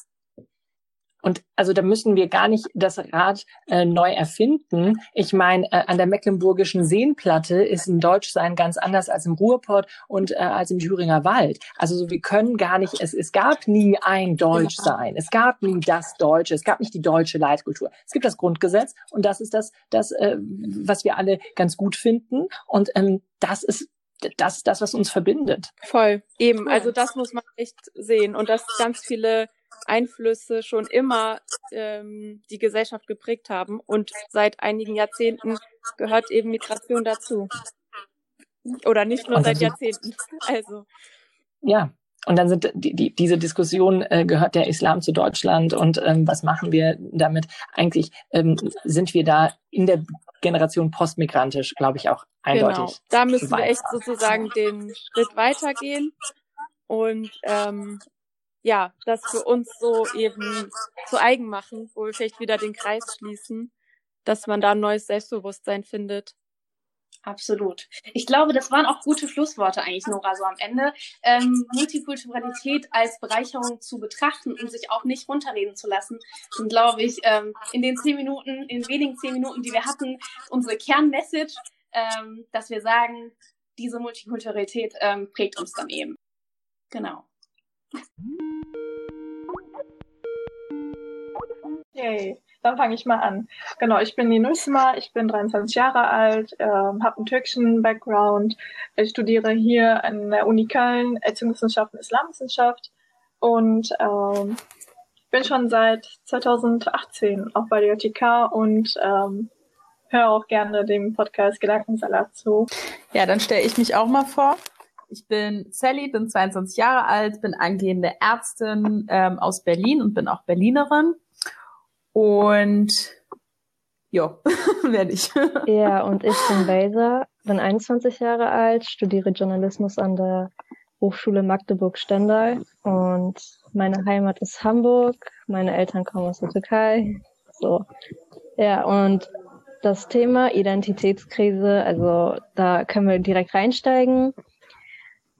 und also da müssen wir gar nicht das Rad äh, neu erfinden. Ich meine, äh, an der Mecklenburgischen Seenplatte ist ein Deutschsein ganz anders als im Ruhrpott und äh, als im Thüringer Wald. Also so, wir können gar nicht, es, es gab nie ein Deutschsein. Es gab nie das Deutsche. Es gab nicht die deutsche Leitkultur. Es gibt das Grundgesetz und das ist das, das äh, was wir alle ganz gut finden. Und ähm, das ist das, das, was uns verbindet. Voll. Eben. Also das muss man echt sehen. Und dass ganz viele Einflüsse schon immer ähm, die Gesellschaft geprägt haben. Und seit einigen Jahrzehnten gehört eben Migration dazu. Oder nicht nur seit Jahrzehnten. Also. Ja, und dann sind die, die, diese Diskussion, äh, gehört der Islam zu Deutschland und ähm, was machen wir damit? Eigentlich ähm, sind wir da in der Generation postmigrantisch, glaube ich, auch eindeutig. Genau, da müssen wir echt sozusagen den Schritt weitergehen und ähm, ja, das für uns so eben zu eigen machen, wo wir vielleicht wieder den Kreis schließen, dass man da ein neues Selbstbewusstsein findet. Absolut. Ich glaube, das waren auch gute Schlussworte eigentlich, Nora, so am Ende. Ähm, Multikulturalität als Bereicherung zu betrachten und sich auch nicht runterreden zu lassen, sind, glaube ich, ähm, in den zehn Minuten, in wenigen zehn Minuten, die wir hatten, unsere Kernmessage, ähm, dass wir sagen, diese Multikulturalität ähm, prägt uns dann eben. Genau. Yay. Dann fange ich mal an. Genau, ich bin die Nusma, ich bin 23 Jahre alt, äh, habe einen türkischen Background. Ich studiere hier an der Uni Köln Erziehungswissenschaft und Islamwissenschaft und ähm, bin schon seit 2018 auch bei der JTK und ähm, höre auch gerne dem Podcast Gedankensalat zu. Ja, dann stelle ich mich auch mal vor. Ich bin Sally, bin 22 Jahre alt, bin angehende Ärztin ähm, aus Berlin und bin auch Berlinerin. Und ja, werde ich. ja, und ich bin Baser, bin 21 Jahre alt, studiere Journalismus an der Hochschule Magdeburg-Stendal und meine Heimat ist Hamburg, meine Eltern kommen aus der Türkei. So. Ja, und das Thema Identitätskrise, also da können wir direkt reinsteigen.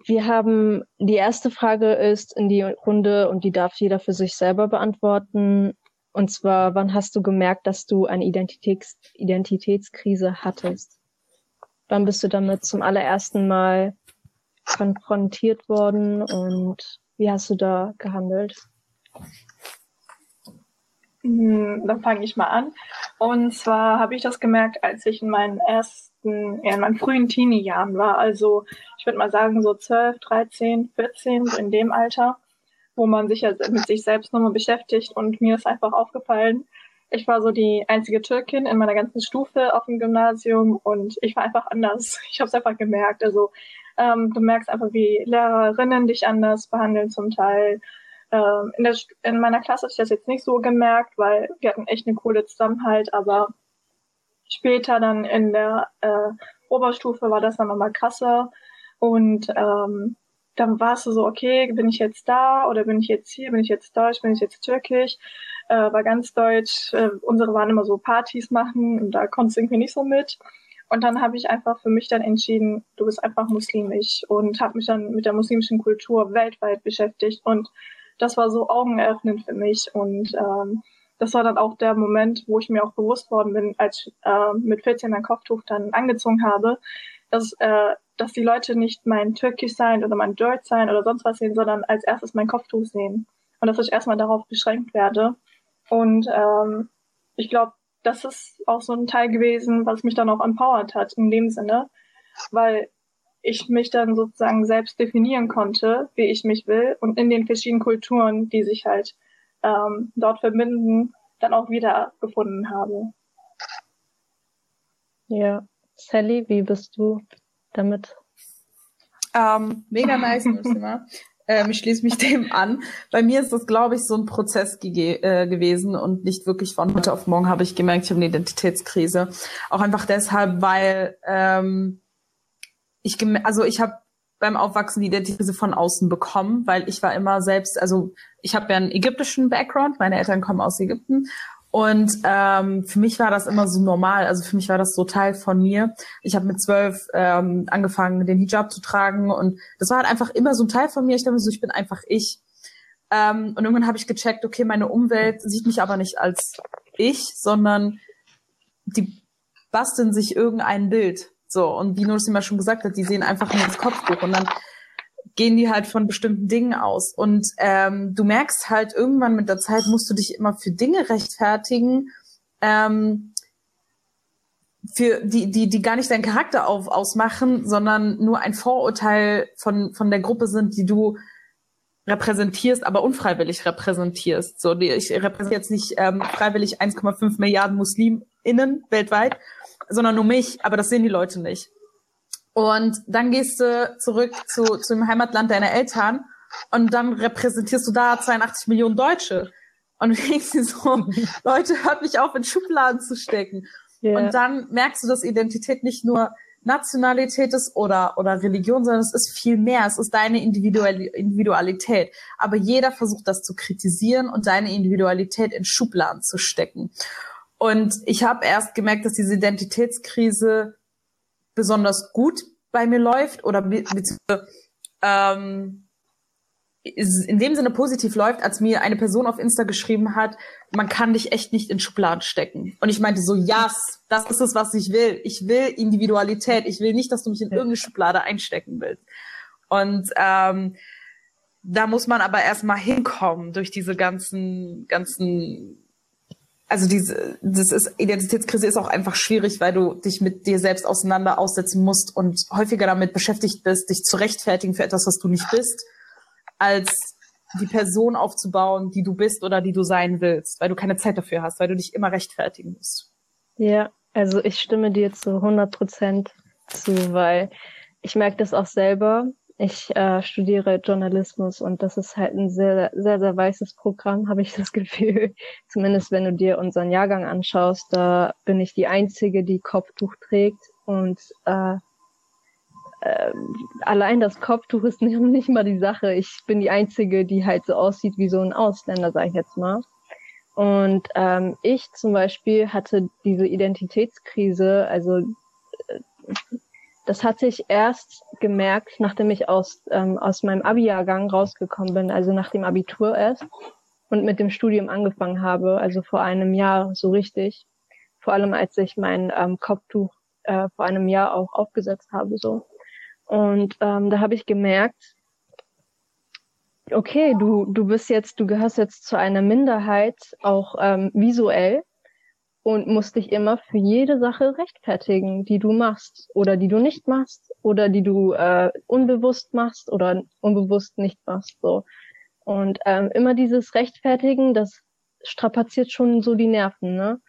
Wir haben, die erste Frage ist in die Runde und die darf jeder für sich selber beantworten. Und zwar, wann hast du gemerkt, dass du eine Identitäts Identitätskrise hattest? Wann bist du damit zum allerersten Mal konfrontiert worden und wie hast du da gehandelt? Hm, dann fange ich mal an. Und zwar habe ich das gemerkt, als ich in meinen ersten, ja, in meinen frühen Teenie-Jahren war. Also ich würde mal sagen so 12, 13, 14, in dem Alter wo man sich ja mit sich selbst nochmal beschäftigt. Und mir ist einfach aufgefallen, ich war so die einzige Türkin in meiner ganzen Stufe auf dem Gymnasium und ich war einfach anders. Ich habe es einfach gemerkt. Also ähm, du merkst einfach, wie Lehrerinnen dich anders behandeln zum Teil. Ähm, in, der, in meiner Klasse habe ich das jetzt nicht so gemerkt, weil wir hatten echt eine coole Zusammenhalt, aber später dann in der äh, Oberstufe war das dann nochmal krasser. Und ähm, dann warst du so, okay, bin ich jetzt da oder bin ich jetzt hier, bin ich jetzt deutsch, bin ich jetzt türkisch, äh, war ganz deutsch. Äh, unsere waren immer so Partys machen und da konntest du irgendwie nicht so mit. Und dann habe ich einfach für mich dann entschieden, du bist einfach muslimisch und habe mich dann mit der muslimischen Kultur weltweit beschäftigt und das war so augeneröffnend für mich und ähm, das war dann auch der Moment, wo ich mir auch bewusst worden bin, als ich äh, mit 14 mein Kopftuch dann angezogen habe, dass äh, dass die Leute nicht mein Türkisch sein oder mein Deutsch sein oder sonst was sehen, sondern als erstes mein Kopftuch sehen. Und dass ich erstmal darauf beschränkt werde. Und ähm, ich glaube, das ist auch so ein Teil gewesen, was mich dann auch empowert hat in dem Sinne, weil ich mich dann sozusagen selbst definieren konnte, wie ich mich will und in den verschiedenen Kulturen, die sich halt ähm, dort verbinden, dann auch wieder gefunden habe. Ja, Sally, wie bist du damit? Ähm, mega nice, ähm, ich schließe mich dem an. Bei mir ist das, glaube ich, so ein Prozess äh, gewesen und nicht wirklich von heute auf morgen habe ich gemerkt, ich habe eine Identitätskrise. Auch einfach deshalb, weil ähm, ich, also ich habe beim Aufwachsen die Identitätskrise von außen bekommen, weil ich war immer selbst, also ich habe ja einen ägyptischen Background, meine Eltern kommen aus Ägypten und ähm, für mich war das immer so normal. Also für mich war das so Teil von mir. Ich habe mit zwölf ähm, angefangen, den Hijab zu tragen und das war halt einfach immer so ein Teil von mir. Ich dachte so, ich bin einfach ich. Ähm, und irgendwann habe ich gecheckt, okay, meine Umwelt sieht mich aber nicht als ich, sondern die basteln sich irgendein Bild. So, und wie Nursi mal schon gesagt hat, die sehen einfach nur das Kopfbuch und dann gehen die halt von bestimmten Dingen aus. Und ähm, du merkst halt, irgendwann mit der Zeit musst du dich immer für Dinge rechtfertigen, ähm, für die, die, die gar nicht deinen Charakter auf, ausmachen, sondern nur ein Vorurteil von, von der Gruppe sind, die du repräsentierst, aber unfreiwillig repräsentierst. So, ich repräsentiere jetzt nicht ähm, freiwillig 1,5 Milliarden MuslimInnen weltweit, sondern nur mich, aber das sehen die Leute nicht. Und dann gehst du zurück zu, zu dem Heimatland deiner Eltern und dann repräsentierst du da 82 Millionen Deutsche. Und du denkst dir so, Leute, hört mich auf, in Schubladen zu stecken. Yeah. Und dann merkst du, dass Identität nicht nur Nationalität ist oder, oder Religion, sondern es ist viel mehr. Es ist deine Individualität. Aber jeder versucht das zu kritisieren und deine Individualität in Schubladen zu stecken. Und ich habe erst gemerkt, dass diese Identitätskrise besonders gut bei mir läuft oder ähm, in dem Sinne positiv läuft, als mir eine Person auf Insta geschrieben hat, man kann dich echt nicht in Schubladen stecken. Und ich meinte so, yes, das ist es, was ich will. Ich will Individualität. Ich will nicht, dass du mich in irgendeine Schublade einstecken willst. Und ähm, da muss man aber erstmal hinkommen durch diese ganzen, ganzen, also diese, das ist, Identitätskrise ist auch einfach schwierig, weil du dich mit dir selbst auseinander aussetzen musst und häufiger damit beschäftigt bist, dich zu rechtfertigen für etwas, was du nicht bist als die Person aufzubauen, die du bist oder die du sein willst, weil du keine Zeit dafür hast, weil du dich immer rechtfertigen musst. Ja, also ich stimme dir zu 100 Prozent zu, weil ich merke das auch selber. Ich äh, studiere Journalismus und das ist halt ein sehr, sehr, sehr weißes Programm, habe ich das Gefühl. Zumindest wenn du dir unseren Jahrgang anschaust, da bin ich die Einzige, die Kopftuch trägt und äh, äh, allein das Kopftuch ist nicht, mal die Sache. Ich bin die Einzige, die halt so aussieht wie so ein Ausländer, sag ich jetzt mal. Und ähm, ich zum Beispiel hatte diese Identitätskrise, also äh, das hatte ich erst gemerkt, nachdem ich aus, ähm, aus meinem Abi-Jahrgang rausgekommen bin, also nach dem Abitur erst und mit dem Studium angefangen habe, also vor einem Jahr so richtig. Vor allem als ich mein ähm, Kopftuch äh, vor einem Jahr auch aufgesetzt habe, so. Und ähm, da habe ich gemerkt, okay, du, du bist jetzt, du gehörst jetzt zu einer Minderheit, auch ähm, visuell, und musst dich immer für jede Sache rechtfertigen, die du machst oder die du nicht machst oder die du äh, unbewusst machst oder unbewusst nicht machst. So. Und ähm, immer dieses Rechtfertigen, das strapaziert schon so die Nerven, ne?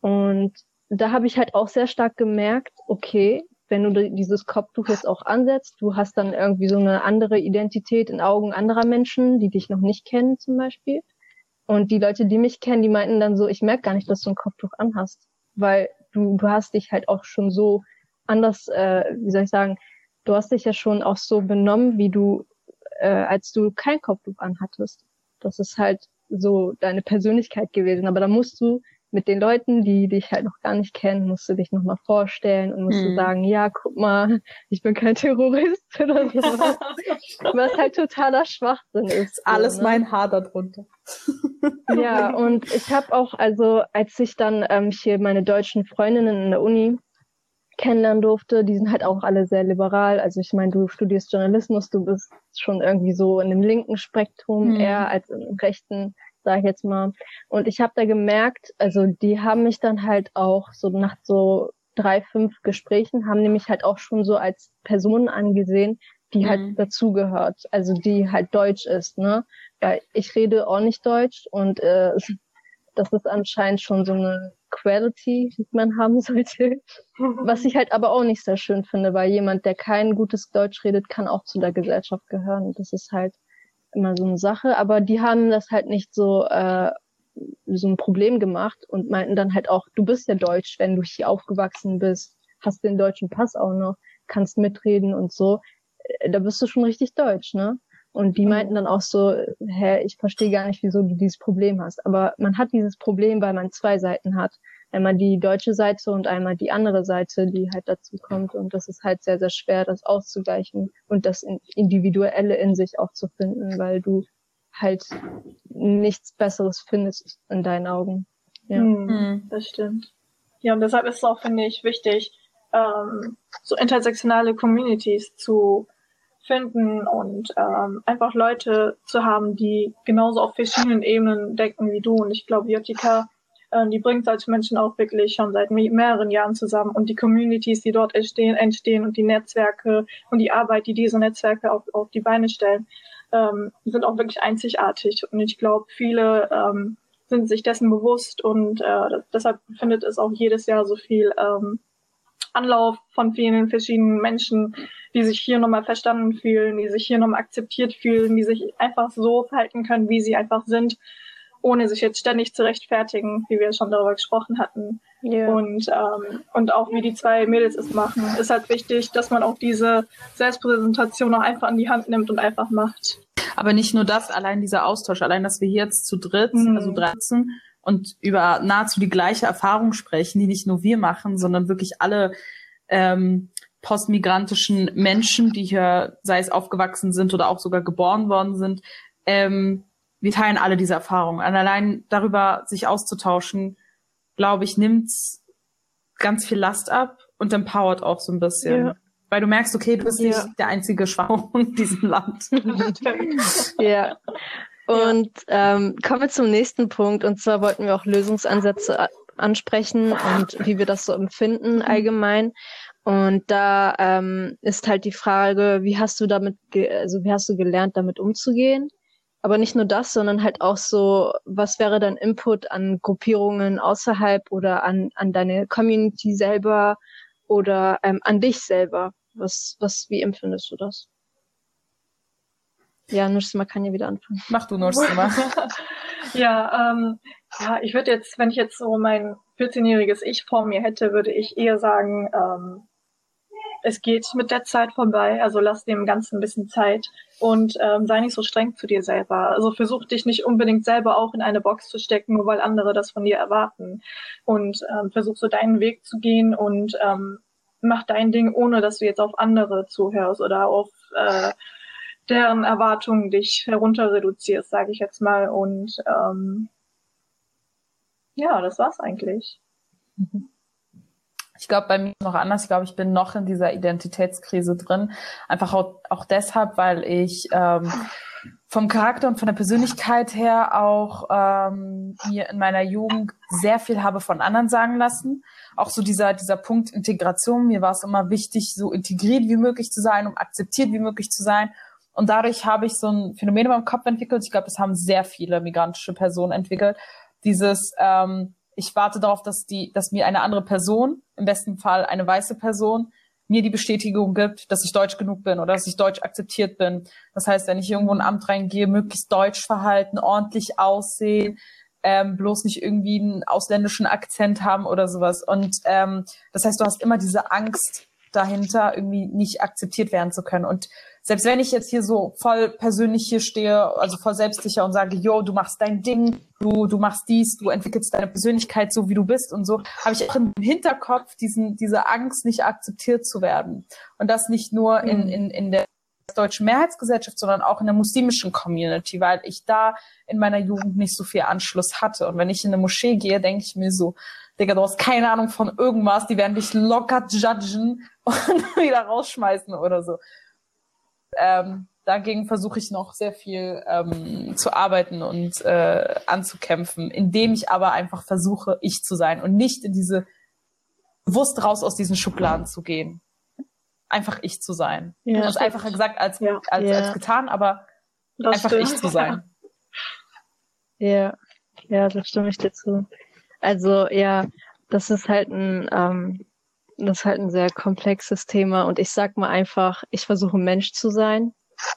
Und da habe ich halt auch sehr stark gemerkt, okay, wenn du dieses Kopftuch jetzt auch ansetzt, du hast dann irgendwie so eine andere Identität in Augen anderer Menschen, die dich noch nicht kennen zum Beispiel. Und die Leute, die mich kennen, die meinten dann so, ich merke gar nicht, dass du ein Kopftuch anhast, weil du, du hast dich halt auch schon so anders, äh, wie soll ich sagen, du hast dich ja schon auch so benommen, wie du, äh, als du kein Kopftuch anhattest. Das ist halt so deine Persönlichkeit gewesen. Aber da musst du mit den Leuten, die dich halt noch gar nicht kennen, musst du dich nochmal vorstellen und musst du sagen, ja, guck mal, ich bin kein Terrorist oder so. Was halt totaler Schwachsinn ist. Alles so, ne? mein Haar darunter. ja, und ich habe auch, also als ich dann ähm, hier meine deutschen Freundinnen in der Uni kennenlernen durfte, die sind halt auch alle sehr liberal. Also ich meine, du studierst Journalismus, du bist schon irgendwie so in dem linken Spektrum mhm. eher als im rechten sage ich jetzt mal. Und ich habe da gemerkt, also die haben mich dann halt auch so nach so drei, fünf Gesprächen, haben nämlich halt auch schon so als Person angesehen, die halt mhm. halt dazugehört, also die halt deutsch ist, ne? Weil ich rede auch nicht Deutsch und äh, das ist anscheinend schon so eine Quality, die man haben sollte. Was ich halt aber auch nicht sehr schön finde, weil jemand, der kein gutes Deutsch redet, kann auch zu der Gesellschaft gehören. Das ist halt immer so eine Sache, aber die haben das halt nicht so äh, so ein Problem gemacht und meinten dann halt auch, du bist ja deutsch, wenn du hier aufgewachsen bist, hast den deutschen Pass auch noch, kannst mitreden und so, äh, da bist du schon richtig deutsch, ne? Und die meinten dann auch so, hä, ich verstehe gar nicht, wieso du dieses Problem hast. Aber man hat dieses Problem, weil man zwei Seiten hat einmal die deutsche Seite und einmal die andere Seite, die halt dazu kommt. Und das ist halt sehr, sehr schwer, das auszugleichen und das Individuelle in sich auch zu finden, weil du halt nichts Besseres findest in deinen Augen. Ja. Hm, das stimmt. Ja, und deshalb ist es auch, finde ich, wichtig, ähm, so intersektionale Communities zu finden und ähm, einfach Leute zu haben, die genauso auf verschiedenen Ebenen denken wie du. Und ich glaube, Jotika, die bringt solche Menschen auch wirklich schon seit mehreren Jahren zusammen. Und die Communities, die dort entstehen, entstehen und die Netzwerke und die Arbeit, die diese Netzwerke auf, auf die Beine stellen, ähm, sind auch wirklich einzigartig. Und ich glaube, viele ähm, sind sich dessen bewusst und äh, deshalb findet es auch jedes Jahr so viel ähm, Anlauf von vielen verschiedenen Menschen, die sich hier nochmal verstanden fühlen, die sich hier nochmal akzeptiert fühlen, die sich einfach so verhalten können, wie sie einfach sind, ohne sich jetzt ständig zu rechtfertigen, wie wir schon darüber gesprochen hatten. Yeah. Und, ähm, und auch wie die zwei Mädels es machen, ist halt wichtig, dass man auch diese Selbstpräsentation auch einfach in die Hand nimmt und einfach macht. Aber nicht nur das, allein dieser Austausch, allein, dass wir hier jetzt zu dritt, mhm. also dreizehn, und über nahezu die gleiche Erfahrung sprechen, die nicht nur wir machen, sondern wirklich alle ähm, postmigrantischen Menschen, die hier, sei es aufgewachsen sind oder auch sogar geboren worden sind, ähm, wir teilen alle diese Erfahrung. Und allein darüber sich auszutauschen, glaube ich, nimmt ganz viel Last ab und empowert auch so ein bisschen. Ja. Weil du merkst, okay, du bist ja. nicht der einzige Schwache in diesem Land. ja. Und ähm, kommen wir zum nächsten Punkt. Und zwar wollten wir auch Lösungsansätze ansprechen und wie wir das so empfinden allgemein. Und da ähm, ist halt die Frage, wie hast du damit, also wie hast du gelernt, damit umzugehen? Aber nicht nur das, sondern halt auch so, was wäre dein Input an Gruppierungen außerhalb oder an, an deine Community selber oder ähm, an dich selber? Was, was, wie empfindest du das? Ja, Nursima kann ja wieder anfangen. Mach du, Nursima. ja, ähm, ja, ich würde jetzt, wenn ich jetzt so mein 14-jähriges Ich vor mir hätte, würde ich eher sagen, ähm, es geht mit der Zeit vorbei, also lass dem Ganzen ein bisschen Zeit und ähm, sei nicht so streng zu dir selber. Also versuch dich nicht unbedingt selber auch in eine Box zu stecken, nur weil andere das von dir erwarten. Und ähm, versuch so deinen Weg zu gehen und ähm, mach dein Ding, ohne dass du jetzt auf andere zuhörst oder auf äh, deren Erwartungen dich herunter reduzierst, sage ich jetzt mal. Und ähm, ja, das war's eigentlich. Ich glaube, bei mir noch anders. Ich glaube, ich bin noch in dieser Identitätskrise drin. Einfach auch, auch deshalb, weil ich ähm, vom Charakter und von der Persönlichkeit her auch ähm, mir in meiner Jugend sehr viel habe von anderen sagen lassen. Auch so dieser, dieser Punkt Integration. Mir war es immer wichtig, so integriert wie möglich zu sein, um akzeptiert wie möglich zu sein. Und dadurch habe ich so ein Phänomen in meinem Kopf entwickelt. Ich glaube, es haben sehr viele migrantische Personen entwickelt. Dieses, ähm, ich warte darauf, dass die, dass mir eine andere Person, im besten Fall eine weiße Person, mir die Bestätigung gibt, dass ich deutsch genug bin oder dass ich deutsch akzeptiert bin. Das heißt, wenn ich irgendwo in ein Amt reingehe, möglichst deutsch verhalten, ordentlich aussehen, ähm, bloß nicht irgendwie einen ausländischen Akzent haben oder sowas. Und ähm, das heißt, du hast immer diese Angst dahinter, irgendwie nicht akzeptiert werden zu können. Und selbst wenn ich jetzt hier so voll persönlich hier stehe, also voll selbstsicher und sage, yo, du machst dein Ding, du, du machst dies, du entwickelst deine Persönlichkeit so, wie du bist und so, habe ich auch im Hinterkopf diesen, diese Angst, nicht akzeptiert zu werden. Und das nicht nur in, mhm. in, in der deutschen Mehrheitsgesellschaft, sondern auch in der muslimischen Community, weil ich da in meiner Jugend nicht so viel Anschluss hatte. Und wenn ich in eine Moschee gehe, denke ich mir so, Digga, du hast keine Ahnung von irgendwas, die werden dich locker judgen und wieder rausschmeißen oder so ähm, dagegen versuche ich noch sehr viel ähm, zu arbeiten und äh, anzukämpfen, indem ich aber einfach versuche, ich zu sein und nicht in diese bewusst raus aus diesen Schubladen zu gehen. Einfach ich zu sein. Ja, das ist einfacher gesagt als, ja. als, ja. als getan, aber das einfach stimmt. ich zu sein. Ja, ja, das stimme ich dir zu. Also ja, das ist halt ein ähm, das ist halt ein sehr komplexes Thema und ich sag mal einfach, ich versuche Mensch zu sein.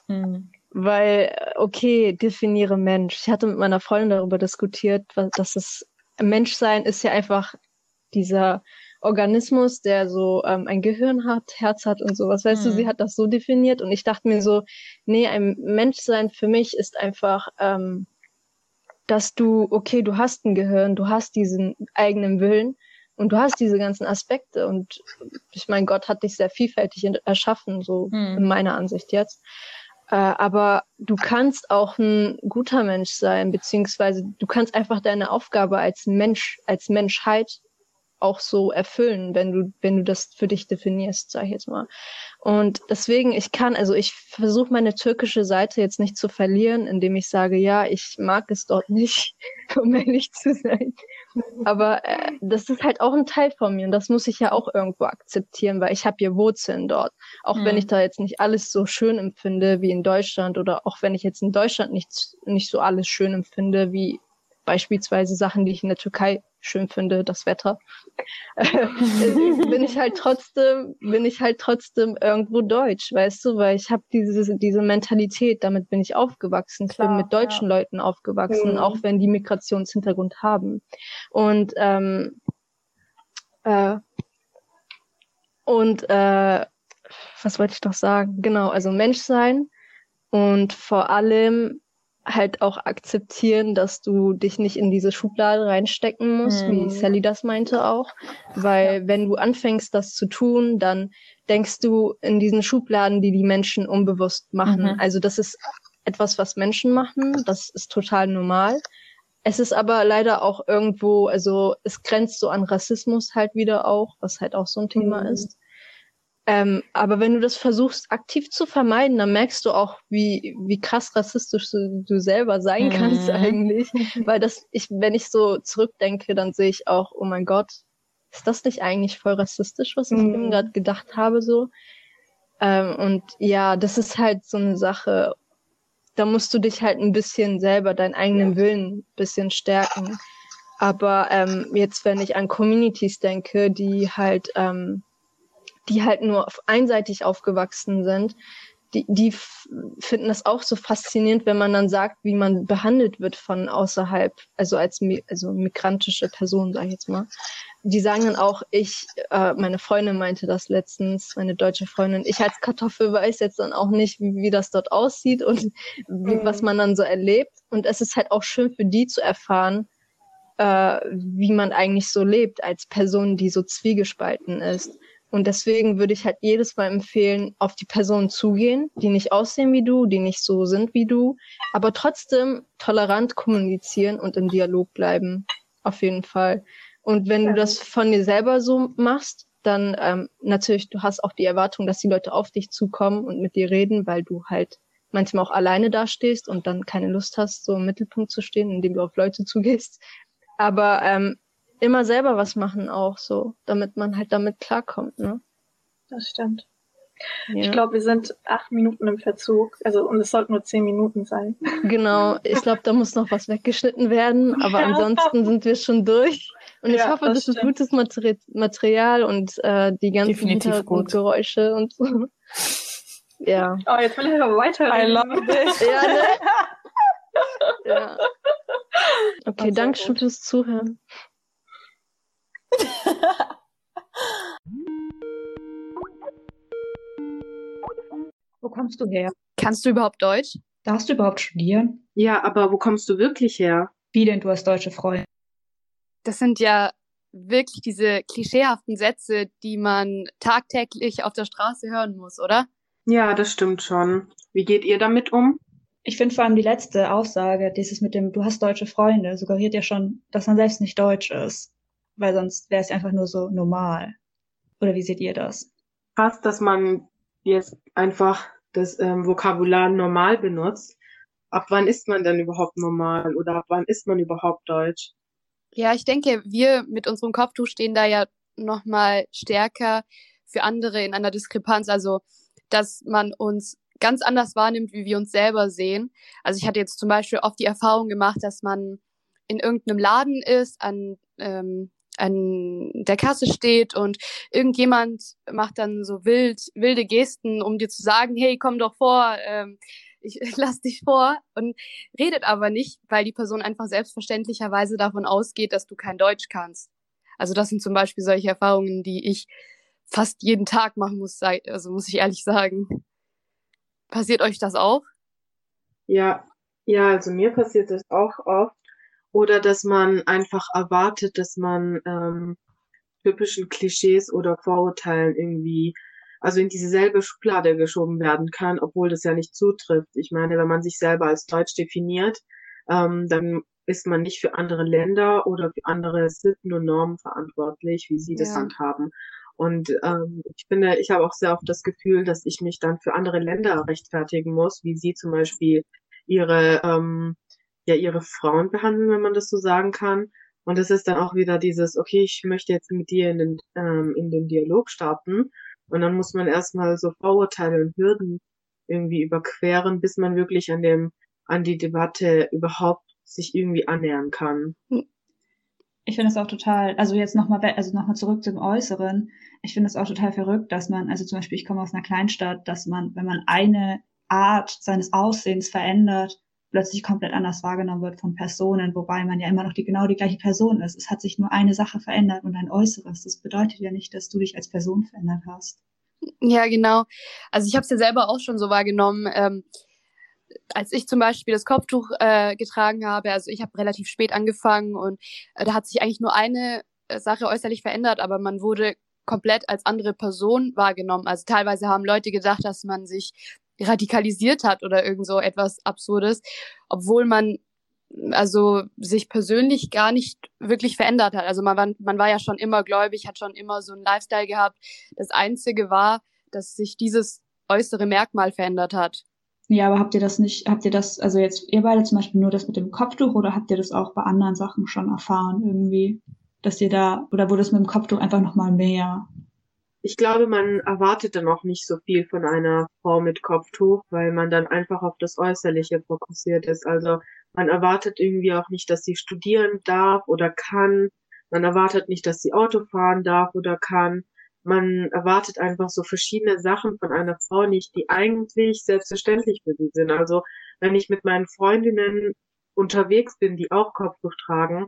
Mhm. Weil, okay, definiere Mensch. Ich hatte mit meiner Freundin darüber diskutiert, dass es Menschsein ist ja einfach dieser Organismus, der so ähm, ein Gehirn hat, Herz hat und sowas. Weißt mhm. du, sie hat das so definiert und ich dachte mir so, nee, ein Menschsein für mich ist einfach, ähm, dass du, okay, du hast ein Gehirn, du hast diesen eigenen Willen, und du hast diese ganzen Aspekte und ich meine, Gott hat dich sehr vielfältig erschaffen, so hm. in meiner Ansicht jetzt. Äh, aber du kannst auch ein guter Mensch sein, beziehungsweise du kannst einfach deine Aufgabe als Mensch, als Menschheit auch so erfüllen, wenn du, wenn du das für dich definierst, sag ich jetzt mal. Und deswegen, ich kann, also ich versuche meine türkische Seite jetzt nicht zu verlieren, indem ich sage, ja, ich mag es dort nicht, um ehrlich zu sein. Aber äh, das ist halt auch ein Teil von mir und das muss ich ja auch irgendwo akzeptieren, weil ich habe hier Wurzeln dort. Auch mhm. wenn ich da jetzt nicht alles so schön empfinde wie in Deutschland oder auch wenn ich jetzt in Deutschland nicht, nicht so alles schön empfinde wie beispielsweise Sachen, die ich in der Türkei schön finde, das Wetter, bin ich halt trotzdem, bin ich halt trotzdem irgendwo deutsch, weißt du, weil ich habe diese, diese Mentalität, damit bin ich aufgewachsen, Klar, bin mit deutschen ja. Leuten aufgewachsen, mhm. auch wenn die Migrationshintergrund haben. Und ähm, äh, und äh, was wollte ich doch sagen? Genau, also Mensch sein und vor allem halt auch akzeptieren, dass du dich nicht in diese Schublade reinstecken musst, mhm. wie Sally das meinte auch. Weil ja. wenn du anfängst, das zu tun, dann denkst du in diesen Schubladen, die die Menschen unbewusst machen. Mhm. Also das ist etwas, was Menschen machen. Das ist total normal. Es ist aber leider auch irgendwo, also es grenzt so an Rassismus halt wieder auch, was halt auch so ein Thema mhm. ist. Ähm, aber wenn du das versuchst aktiv zu vermeiden, dann merkst du auch, wie, wie krass rassistisch du, du selber sein mhm. kannst eigentlich. Weil das, ich, wenn ich so zurückdenke, dann sehe ich auch, oh mein Gott, ist das nicht eigentlich voll rassistisch, was ich mhm. eben gerade gedacht habe, so? Ähm, und ja, das ist halt so eine Sache, da musst du dich halt ein bisschen selber, deinen eigenen Willen ein bisschen stärken. Aber ähm, jetzt, wenn ich an Communities denke, die halt ähm, die halt nur einseitig aufgewachsen sind, die, die finden das auch so faszinierend, wenn man dann sagt, wie man behandelt wird von außerhalb, also als also migrantische Person, sage ich jetzt mal. Die sagen dann auch, ich, äh, meine Freundin meinte das letztens, meine deutsche Freundin, ich als Kartoffel weiß jetzt dann auch nicht, wie, wie das dort aussieht und wie, mhm. was man dann so erlebt. Und es ist halt auch schön für die zu erfahren, äh, wie man eigentlich so lebt als Person, die so zwiegespalten ist. Und deswegen würde ich halt jedes Mal empfehlen, auf die Personen zugehen, die nicht aussehen wie du, die nicht so sind wie du, aber trotzdem tolerant kommunizieren und im Dialog bleiben. Auf jeden Fall. Und wenn du das von dir selber so machst, dann ähm, natürlich, du hast auch die Erwartung, dass die Leute auf dich zukommen und mit dir reden, weil du halt manchmal auch alleine dastehst und dann keine Lust hast, so im Mittelpunkt zu stehen, indem du auf Leute zugehst. Aber ähm, immer selber was machen auch so, damit man halt damit klarkommt, ne? Das stimmt. Ja. Ich glaube, wir sind acht Minuten im Verzug, also und es sollten nur zehn Minuten sein. Genau, ich glaube, da muss noch was weggeschnitten werden, aber ja. ansonsten sind wir schon durch. Und ich hoffe, das, das ist gutes Materi Material und äh, die ganzen Hintergrundgeräusche und so. Ja. Oh, jetzt will ich aber weiter. I love this. ja, ne? ja. Okay, danke schön fürs Zuhören. wo kommst du her? Kannst du überhaupt Deutsch? Darfst du überhaupt studieren? Ja, aber wo kommst du wirklich her? Wie denn, du hast deutsche Freunde? Das sind ja wirklich diese klischeehaften Sätze, die man tagtäglich auf der Straße hören muss, oder? Ja, das stimmt schon. Wie geht ihr damit um? Ich finde vor allem die letzte Aussage, dieses mit dem, du hast deutsche Freunde, suggeriert ja schon, dass man selbst nicht deutsch ist weil sonst wäre es einfach nur so normal. Oder wie seht ihr das? Fast, dass man jetzt einfach das ähm, Vokabular normal benutzt. Ab wann ist man denn überhaupt normal oder ab wann ist man überhaupt deutsch? Ja, ich denke, wir mit unserem Kopftuch stehen da ja nochmal stärker für andere in einer Diskrepanz. Also, dass man uns ganz anders wahrnimmt, wie wir uns selber sehen. Also ich hatte jetzt zum Beispiel oft die Erfahrung gemacht, dass man in irgendeinem Laden ist, an ähm, an der Kasse steht und irgendjemand macht dann so wild, wilde Gesten, um dir zu sagen, hey, komm doch vor, ähm, ich, ich lass dich vor und redet aber nicht, weil die Person einfach selbstverständlicherweise davon ausgeht, dass du kein Deutsch kannst. Also das sind zum Beispiel solche Erfahrungen, die ich fast jeden Tag machen muss, also muss ich ehrlich sagen. Passiert euch das auch? Ja, ja, also mir passiert das auch oft oder dass man einfach erwartet, dass man ähm, typischen Klischees oder Vorurteilen irgendwie also in dieselbe Schublade geschoben werden kann, obwohl das ja nicht zutrifft. Ich meine, wenn man sich selber als deutsch definiert, ähm, dann ist man nicht für andere Länder oder für andere Sitten und Normen verantwortlich, wie sie das Ja. handhaben. Und ähm, ich finde, ich habe auch sehr oft das Gefühl, dass ich mich dann für andere Länder rechtfertigen muss, wie sie zum Beispiel ihre ähm, ja ihre Frauen behandeln, wenn man das so sagen kann. Und es ist dann auch wieder dieses, okay, ich möchte jetzt mit dir in den, ähm, in den Dialog starten. Und dann muss man erstmal so Vorurteile und Hürden irgendwie überqueren, bis man wirklich an dem, an die Debatte überhaupt sich irgendwie annähern kann. Ich finde es auch total, also jetzt nochmal, also noch mal zurück zum Äußeren. Ich finde es auch total verrückt, dass man, also zum Beispiel, ich komme aus einer Kleinstadt, dass man, wenn man eine Art seines Aussehens verändert, plötzlich komplett anders wahrgenommen wird von Personen, wobei man ja immer noch die genau die gleiche Person ist. Es hat sich nur eine Sache verändert und ein Äußeres. Das bedeutet ja nicht, dass du dich als Person verändert hast. Ja, genau. Also ich habe es ja selber auch schon so wahrgenommen. Ähm, als ich zum Beispiel das Kopftuch äh, getragen habe, also ich habe relativ spät angefangen und äh, da hat sich eigentlich nur eine äh, Sache äußerlich verändert, aber man wurde komplett als andere Person wahrgenommen. Also teilweise haben Leute gedacht, dass man sich radikalisiert hat oder irgend so etwas Absurdes, obwohl man also sich persönlich gar nicht wirklich verändert hat. Also man war, man war ja schon immer gläubig, hat schon immer so einen Lifestyle gehabt. Das Einzige war, dass sich dieses äußere Merkmal verändert hat. Ja, aber habt ihr das nicht, habt ihr das, also jetzt ihr beide zum Beispiel nur das mit dem Kopftuch oder habt ihr das auch bei anderen Sachen schon erfahren irgendwie, dass ihr da, oder wurde es mit dem Kopftuch einfach nochmal mehr? Ich glaube, man erwartet dann auch nicht so viel von einer Frau mit Kopftuch, weil man dann einfach auf das Äußerliche fokussiert ist. Also man erwartet irgendwie auch nicht, dass sie studieren darf oder kann. Man erwartet nicht, dass sie Auto fahren darf oder kann. Man erwartet einfach so verschiedene Sachen von einer Frau nicht, die eigentlich selbstverständlich für sie sind. Also wenn ich mit meinen Freundinnen unterwegs bin, die auch Kopftuch tragen,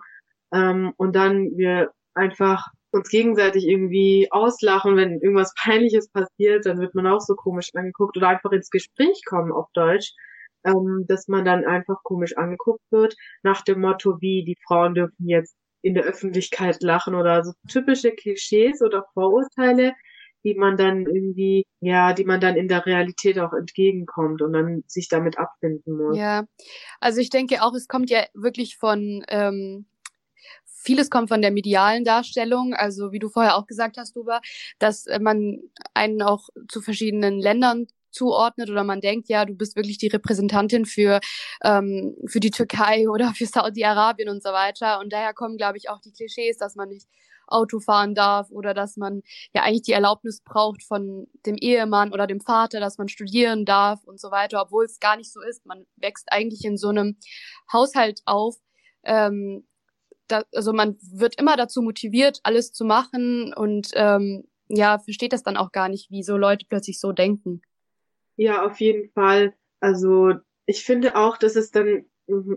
ähm, und dann wir einfach uns gegenseitig irgendwie auslachen, wenn irgendwas Peinliches passiert, dann wird man auch so komisch angeguckt oder einfach ins Gespräch kommen auf Deutsch, ähm, dass man dann einfach komisch angeguckt wird, nach dem Motto, wie die Frauen dürfen jetzt in der Öffentlichkeit lachen oder so typische Klischees oder Vorurteile, die man dann irgendwie, ja, die man dann in der Realität auch entgegenkommt und dann sich damit abfinden muss. Ja, also ich denke auch, es kommt ja wirklich von, ähm, vieles kommt von der medialen Darstellung, also wie du vorher auch gesagt hast, Duba, dass äh, man einen auch zu verschiedenen Ländern zuordnet oder man denkt, ja, du bist wirklich die Repräsentantin für, ähm, für die Türkei oder für Saudi-Arabien und so weiter. Und daher kommen, glaube ich, auch die Klischees, dass man nicht Auto fahren darf oder dass man ja eigentlich die Erlaubnis braucht von dem Ehemann oder dem Vater, dass man studieren darf und so weiter, obwohl es gar nicht so ist. Man wächst eigentlich in so einem Haushalt auf. Ähm, da, also man wird immer dazu motiviert, alles zu machen und ähm, ja, versteht das dann auch gar nicht, wie so Leute plötzlich so denken. Ja, auf jeden Fall. Also ich finde auch, dass es dann,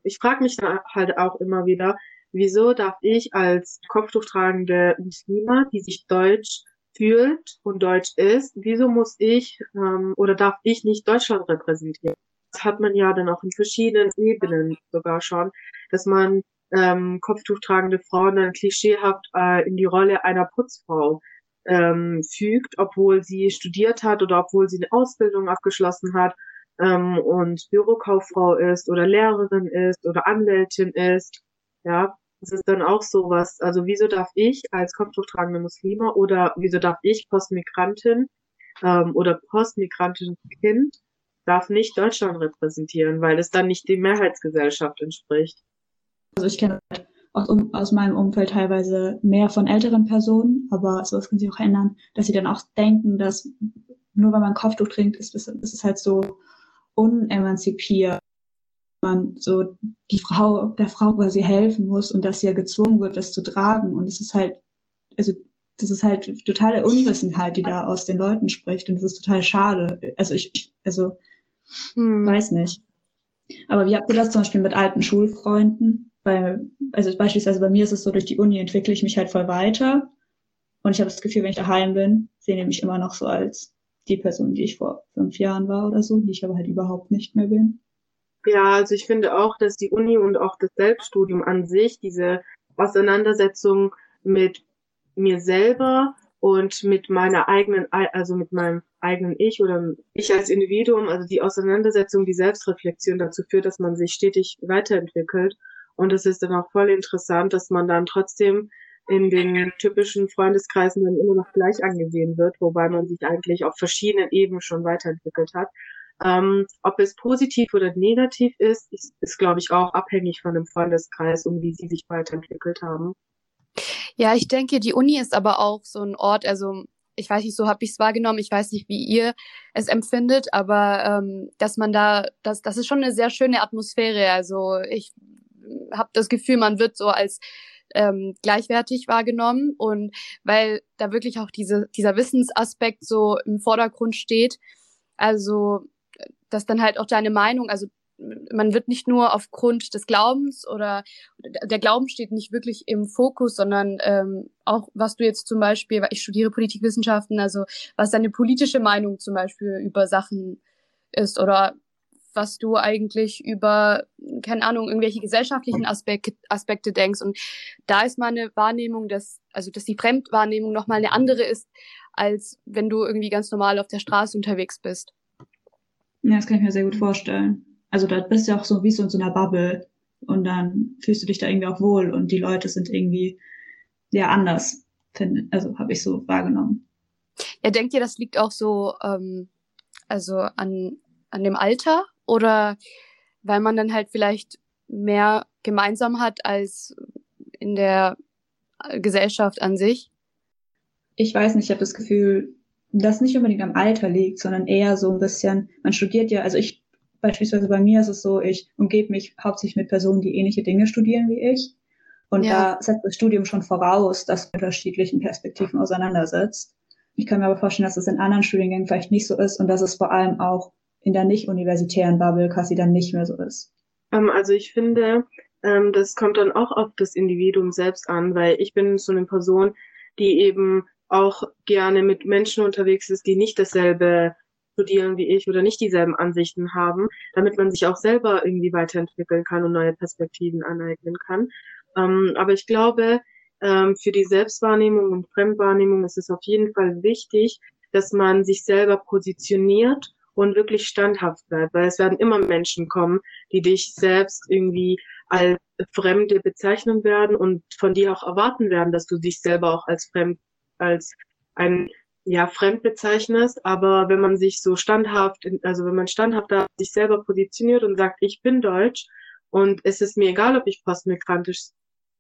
ich frage mich dann halt auch immer wieder, wieso darf ich als Kopftuch tragende Muslima, die sich deutsch fühlt und deutsch ist, wieso muss ich ähm, oder darf ich nicht Deutschland repräsentieren? Das hat man ja dann auch in verschiedenen Ebenen sogar schon, dass man ähm, Kopftuch tragende Frauen dann klischeehaft äh, in die Rolle einer Putzfrau ähm, fügt, obwohl sie studiert hat oder obwohl sie eine Ausbildung abgeschlossen hat ähm, und Bürokauffrau ist oder Lehrerin ist oder Anwältin ist. Ja, das ist dann auch sowas. Also wieso darf ich als kopftuchtragende Muslime oder wieso darf ich Postmigrantin ähm, oder postmigrantisches Kind darf nicht Deutschland repräsentieren, weil es dann nicht die Mehrheitsgesellschaft entspricht. Also ich kenne aus, um, aus meinem Umfeld teilweise mehr von älteren Personen, aber sowas kann sich auch ändern, dass sie dann auch denken, dass nur weil man Kopftuch trinkt, ist, ist, ist es halt so unemanzipiert. Man so die Frau, der Frau quasi helfen muss und dass sie ja gezwungen wird, das zu tragen. Und es ist halt, also das ist halt totale Unwissenheit, die da aus den Leuten spricht. Und das ist total schade. Also ich, also hm. weiß nicht. Aber wie habt ihr das zum Beispiel mit alten Schulfreunden? Weil, also beispielsweise bei mir ist es so, durch die Uni entwickle ich mich halt voll weiter. Und ich habe das Gefühl, wenn ich daheim bin, sehe ich mich immer noch so als die Person, die ich vor fünf Jahren war oder so, die ich aber halt überhaupt nicht mehr bin. Ja, also ich finde auch, dass die Uni und auch das Selbststudium an sich, diese Auseinandersetzung mit mir selber und mit meiner eigenen, also mit meinem eigenen Ich oder ich als Individuum, also die Auseinandersetzung, die Selbstreflexion dazu führt, dass man sich stetig weiterentwickelt. Und es ist dann auch voll interessant, dass man dann trotzdem in den typischen Freundeskreisen dann immer noch gleich angesehen wird, wobei man sich eigentlich auf verschiedenen Ebenen schon weiterentwickelt hat. Ähm, ob es positiv oder negativ ist, ist, ist glaube ich, auch abhängig von dem Freundeskreis und wie sie sich weiterentwickelt haben. Ja, ich denke, die Uni ist aber auch so ein Ort, also ich weiß nicht, so habe ich es wahrgenommen, ich weiß nicht, wie ihr es empfindet, aber ähm, dass man da, das, das ist schon eine sehr schöne Atmosphäre. Also ich habe das Gefühl, man wird so als ähm, gleichwertig wahrgenommen und weil da wirklich auch diese, dieser Wissensaspekt so im Vordergrund steht. Also dass dann halt auch deine Meinung, also man wird nicht nur aufgrund des Glaubens oder der Glauben steht nicht wirklich im Fokus, sondern ähm, auch was du jetzt zum Beispiel, weil ich studiere Politikwissenschaften, also was deine politische Meinung zum Beispiel über Sachen ist oder was du eigentlich über, keine Ahnung, irgendwelche gesellschaftlichen Aspekte, Aspekte denkst. Und da ist meine Wahrnehmung, dass, also dass die Fremdwahrnehmung nochmal eine andere ist, als wenn du irgendwie ganz normal auf der Straße unterwegs bist. Ja, das kann ich mir sehr gut vorstellen. Also da bist du auch so wie so in so einer Bubble und dann fühlst du dich da irgendwie auch wohl und die Leute sind irgendwie ja anders, finde, also habe ich so wahrgenommen. Ja, denkt ihr, das liegt auch so ähm, also an, an dem Alter oder weil man dann halt vielleicht mehr gemeinsam hat als in der Gesellschaft an sich? Ich weiß nicht, ich habe das Gefühl, dass nicht unbedingt am Alter liegt, sondern eher so ein bisschen, man studiert ja, also ich Beispielsweise bei mir ist es so, ich umgebe mich hauptsächlich mit Personen, die ähnliche Dinge studieren wie ich. Und ja. da setzt das Studium schon voraus, dass man unterschiedlichen Perspektiven auseinandersetzt. Ich kann mir aber vorstellen, dass es in anderen Studiengängen vielleicht nicht so ist und dass es vor allem auch in der nicht-universitären Bubble quasi dann nicht mehr so ist. Ähm, also ich finde, ähm, das kommt dann auch auf das Individuum selbst an, weil ich bin so eine Person, die eben auch gerne mit Menschen unterwegs ist, die nicht dasselbe studieren wie ich oder nicht dieselben Ansichten haben, damit man sich auch selber irgendwie weiterentwickeln kann und neue Perspektiven aneignen kann. Ähm, aber ich glaube, für die Selbstwahrnehmung und Fremdwahrnehmung ist es auf jeden Fall wichtig, dass man sich selber positioniert und wirklich standhaft bleibt, weil es werden immer Menschen kommen, die dich selbst irgendwie als Fremde bezeichnen werden und von dir auch erwarten werden, dass du dich selber auch als fremd, als ein ja, fremd bezeichnest, aber wenn man sich so standhaft, also wenn man standhaft da sich selber positioniert und sagt, ich bin deutsch und es ist mir egal, ob ich postmigrantisch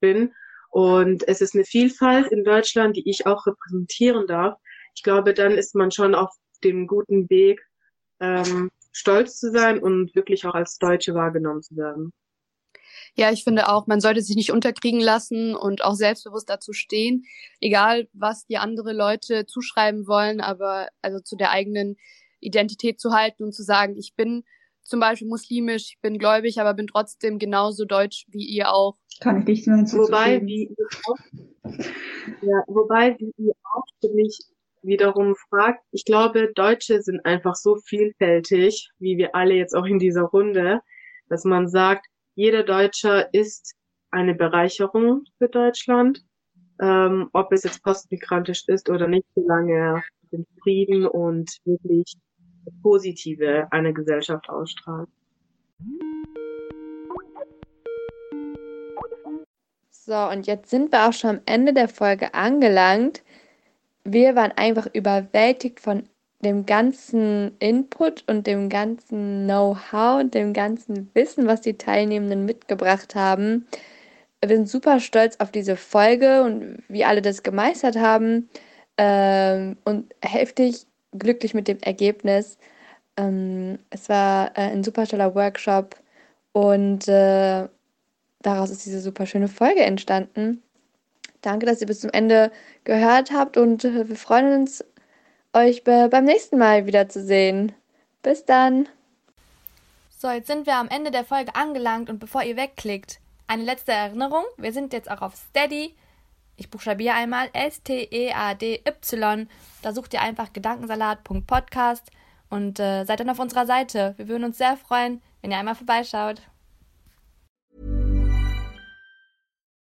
bin und es ist eine Vielfalt in Deutschland, die ich auch repräsentieren darf, ich glaube, dann ist man schon auf dem guten Weg, ähm, stolz zu sein und wirklich auch als Deutsche wahrgenommen zu werden. Ja, ich finde auch, man sollte sich nicht unterkriegen lassen und auch selbstbewusst dazu stehen, egal was die andere Leute zuschreiben wollen, aber also zu der eigenen Identität zu halten und zu sagen, ich bin zum Beispiel muslimisch, ich bin gläubig, aber bin trotzdem genauso deutsch wie ihr auch. Kann ich nicht nur hinzufügen. Wobei, wie auch, ja, wobei, wie ihr auch mich wiederum fragt, ich glaube, Deutsche sind einfach so vielfältig, wie wir alle jetzt auch in dieser Runde, dass man sagt, jeder Deutscher ist eine Bereicherung für Deutschland, ähm, ob es jetzt postmigrantisch ist oder nicht, solange er den Frieden und wirklich Positive einer Gesellschaft ausstrahlt. So, und jetzt sind wir auch schon am Ende der Folge angelangt. Wir waren einfach überwältigt von dem ganzen Input und dem ganzen Know-how und dem ganzen Wissen, was die Teilnehmenden mitgebracht haben. Wir sind super stolz auf diese Folge und wie alle das gemeistert haben ähm, und heftig glücklich mit dem Ergebnis. Ähm, es war äh, ein super toller Workshop und äh, daraus ist diese super schöne Folge entstanden. Danke, dass ihr bis zum Ende gehört habt und äh, wir freuen uns euch beim nächsten Mal wiederzusehen. Bis dann. So, jetzt sind wir am Ende der Folge angelangt und bevor ihr wegklickt, eine letzte Erinnerung. Wir sind jetzt auch auf Steady. Ich buchstabiere einmal S-T-E-A-D-Y. Da sucht ihr einfach gedankensalat.podcast und äh, seid dann auf unserer Seite. Wir würden uns sehr freuen, wenn ihr einmal vorbeischaut.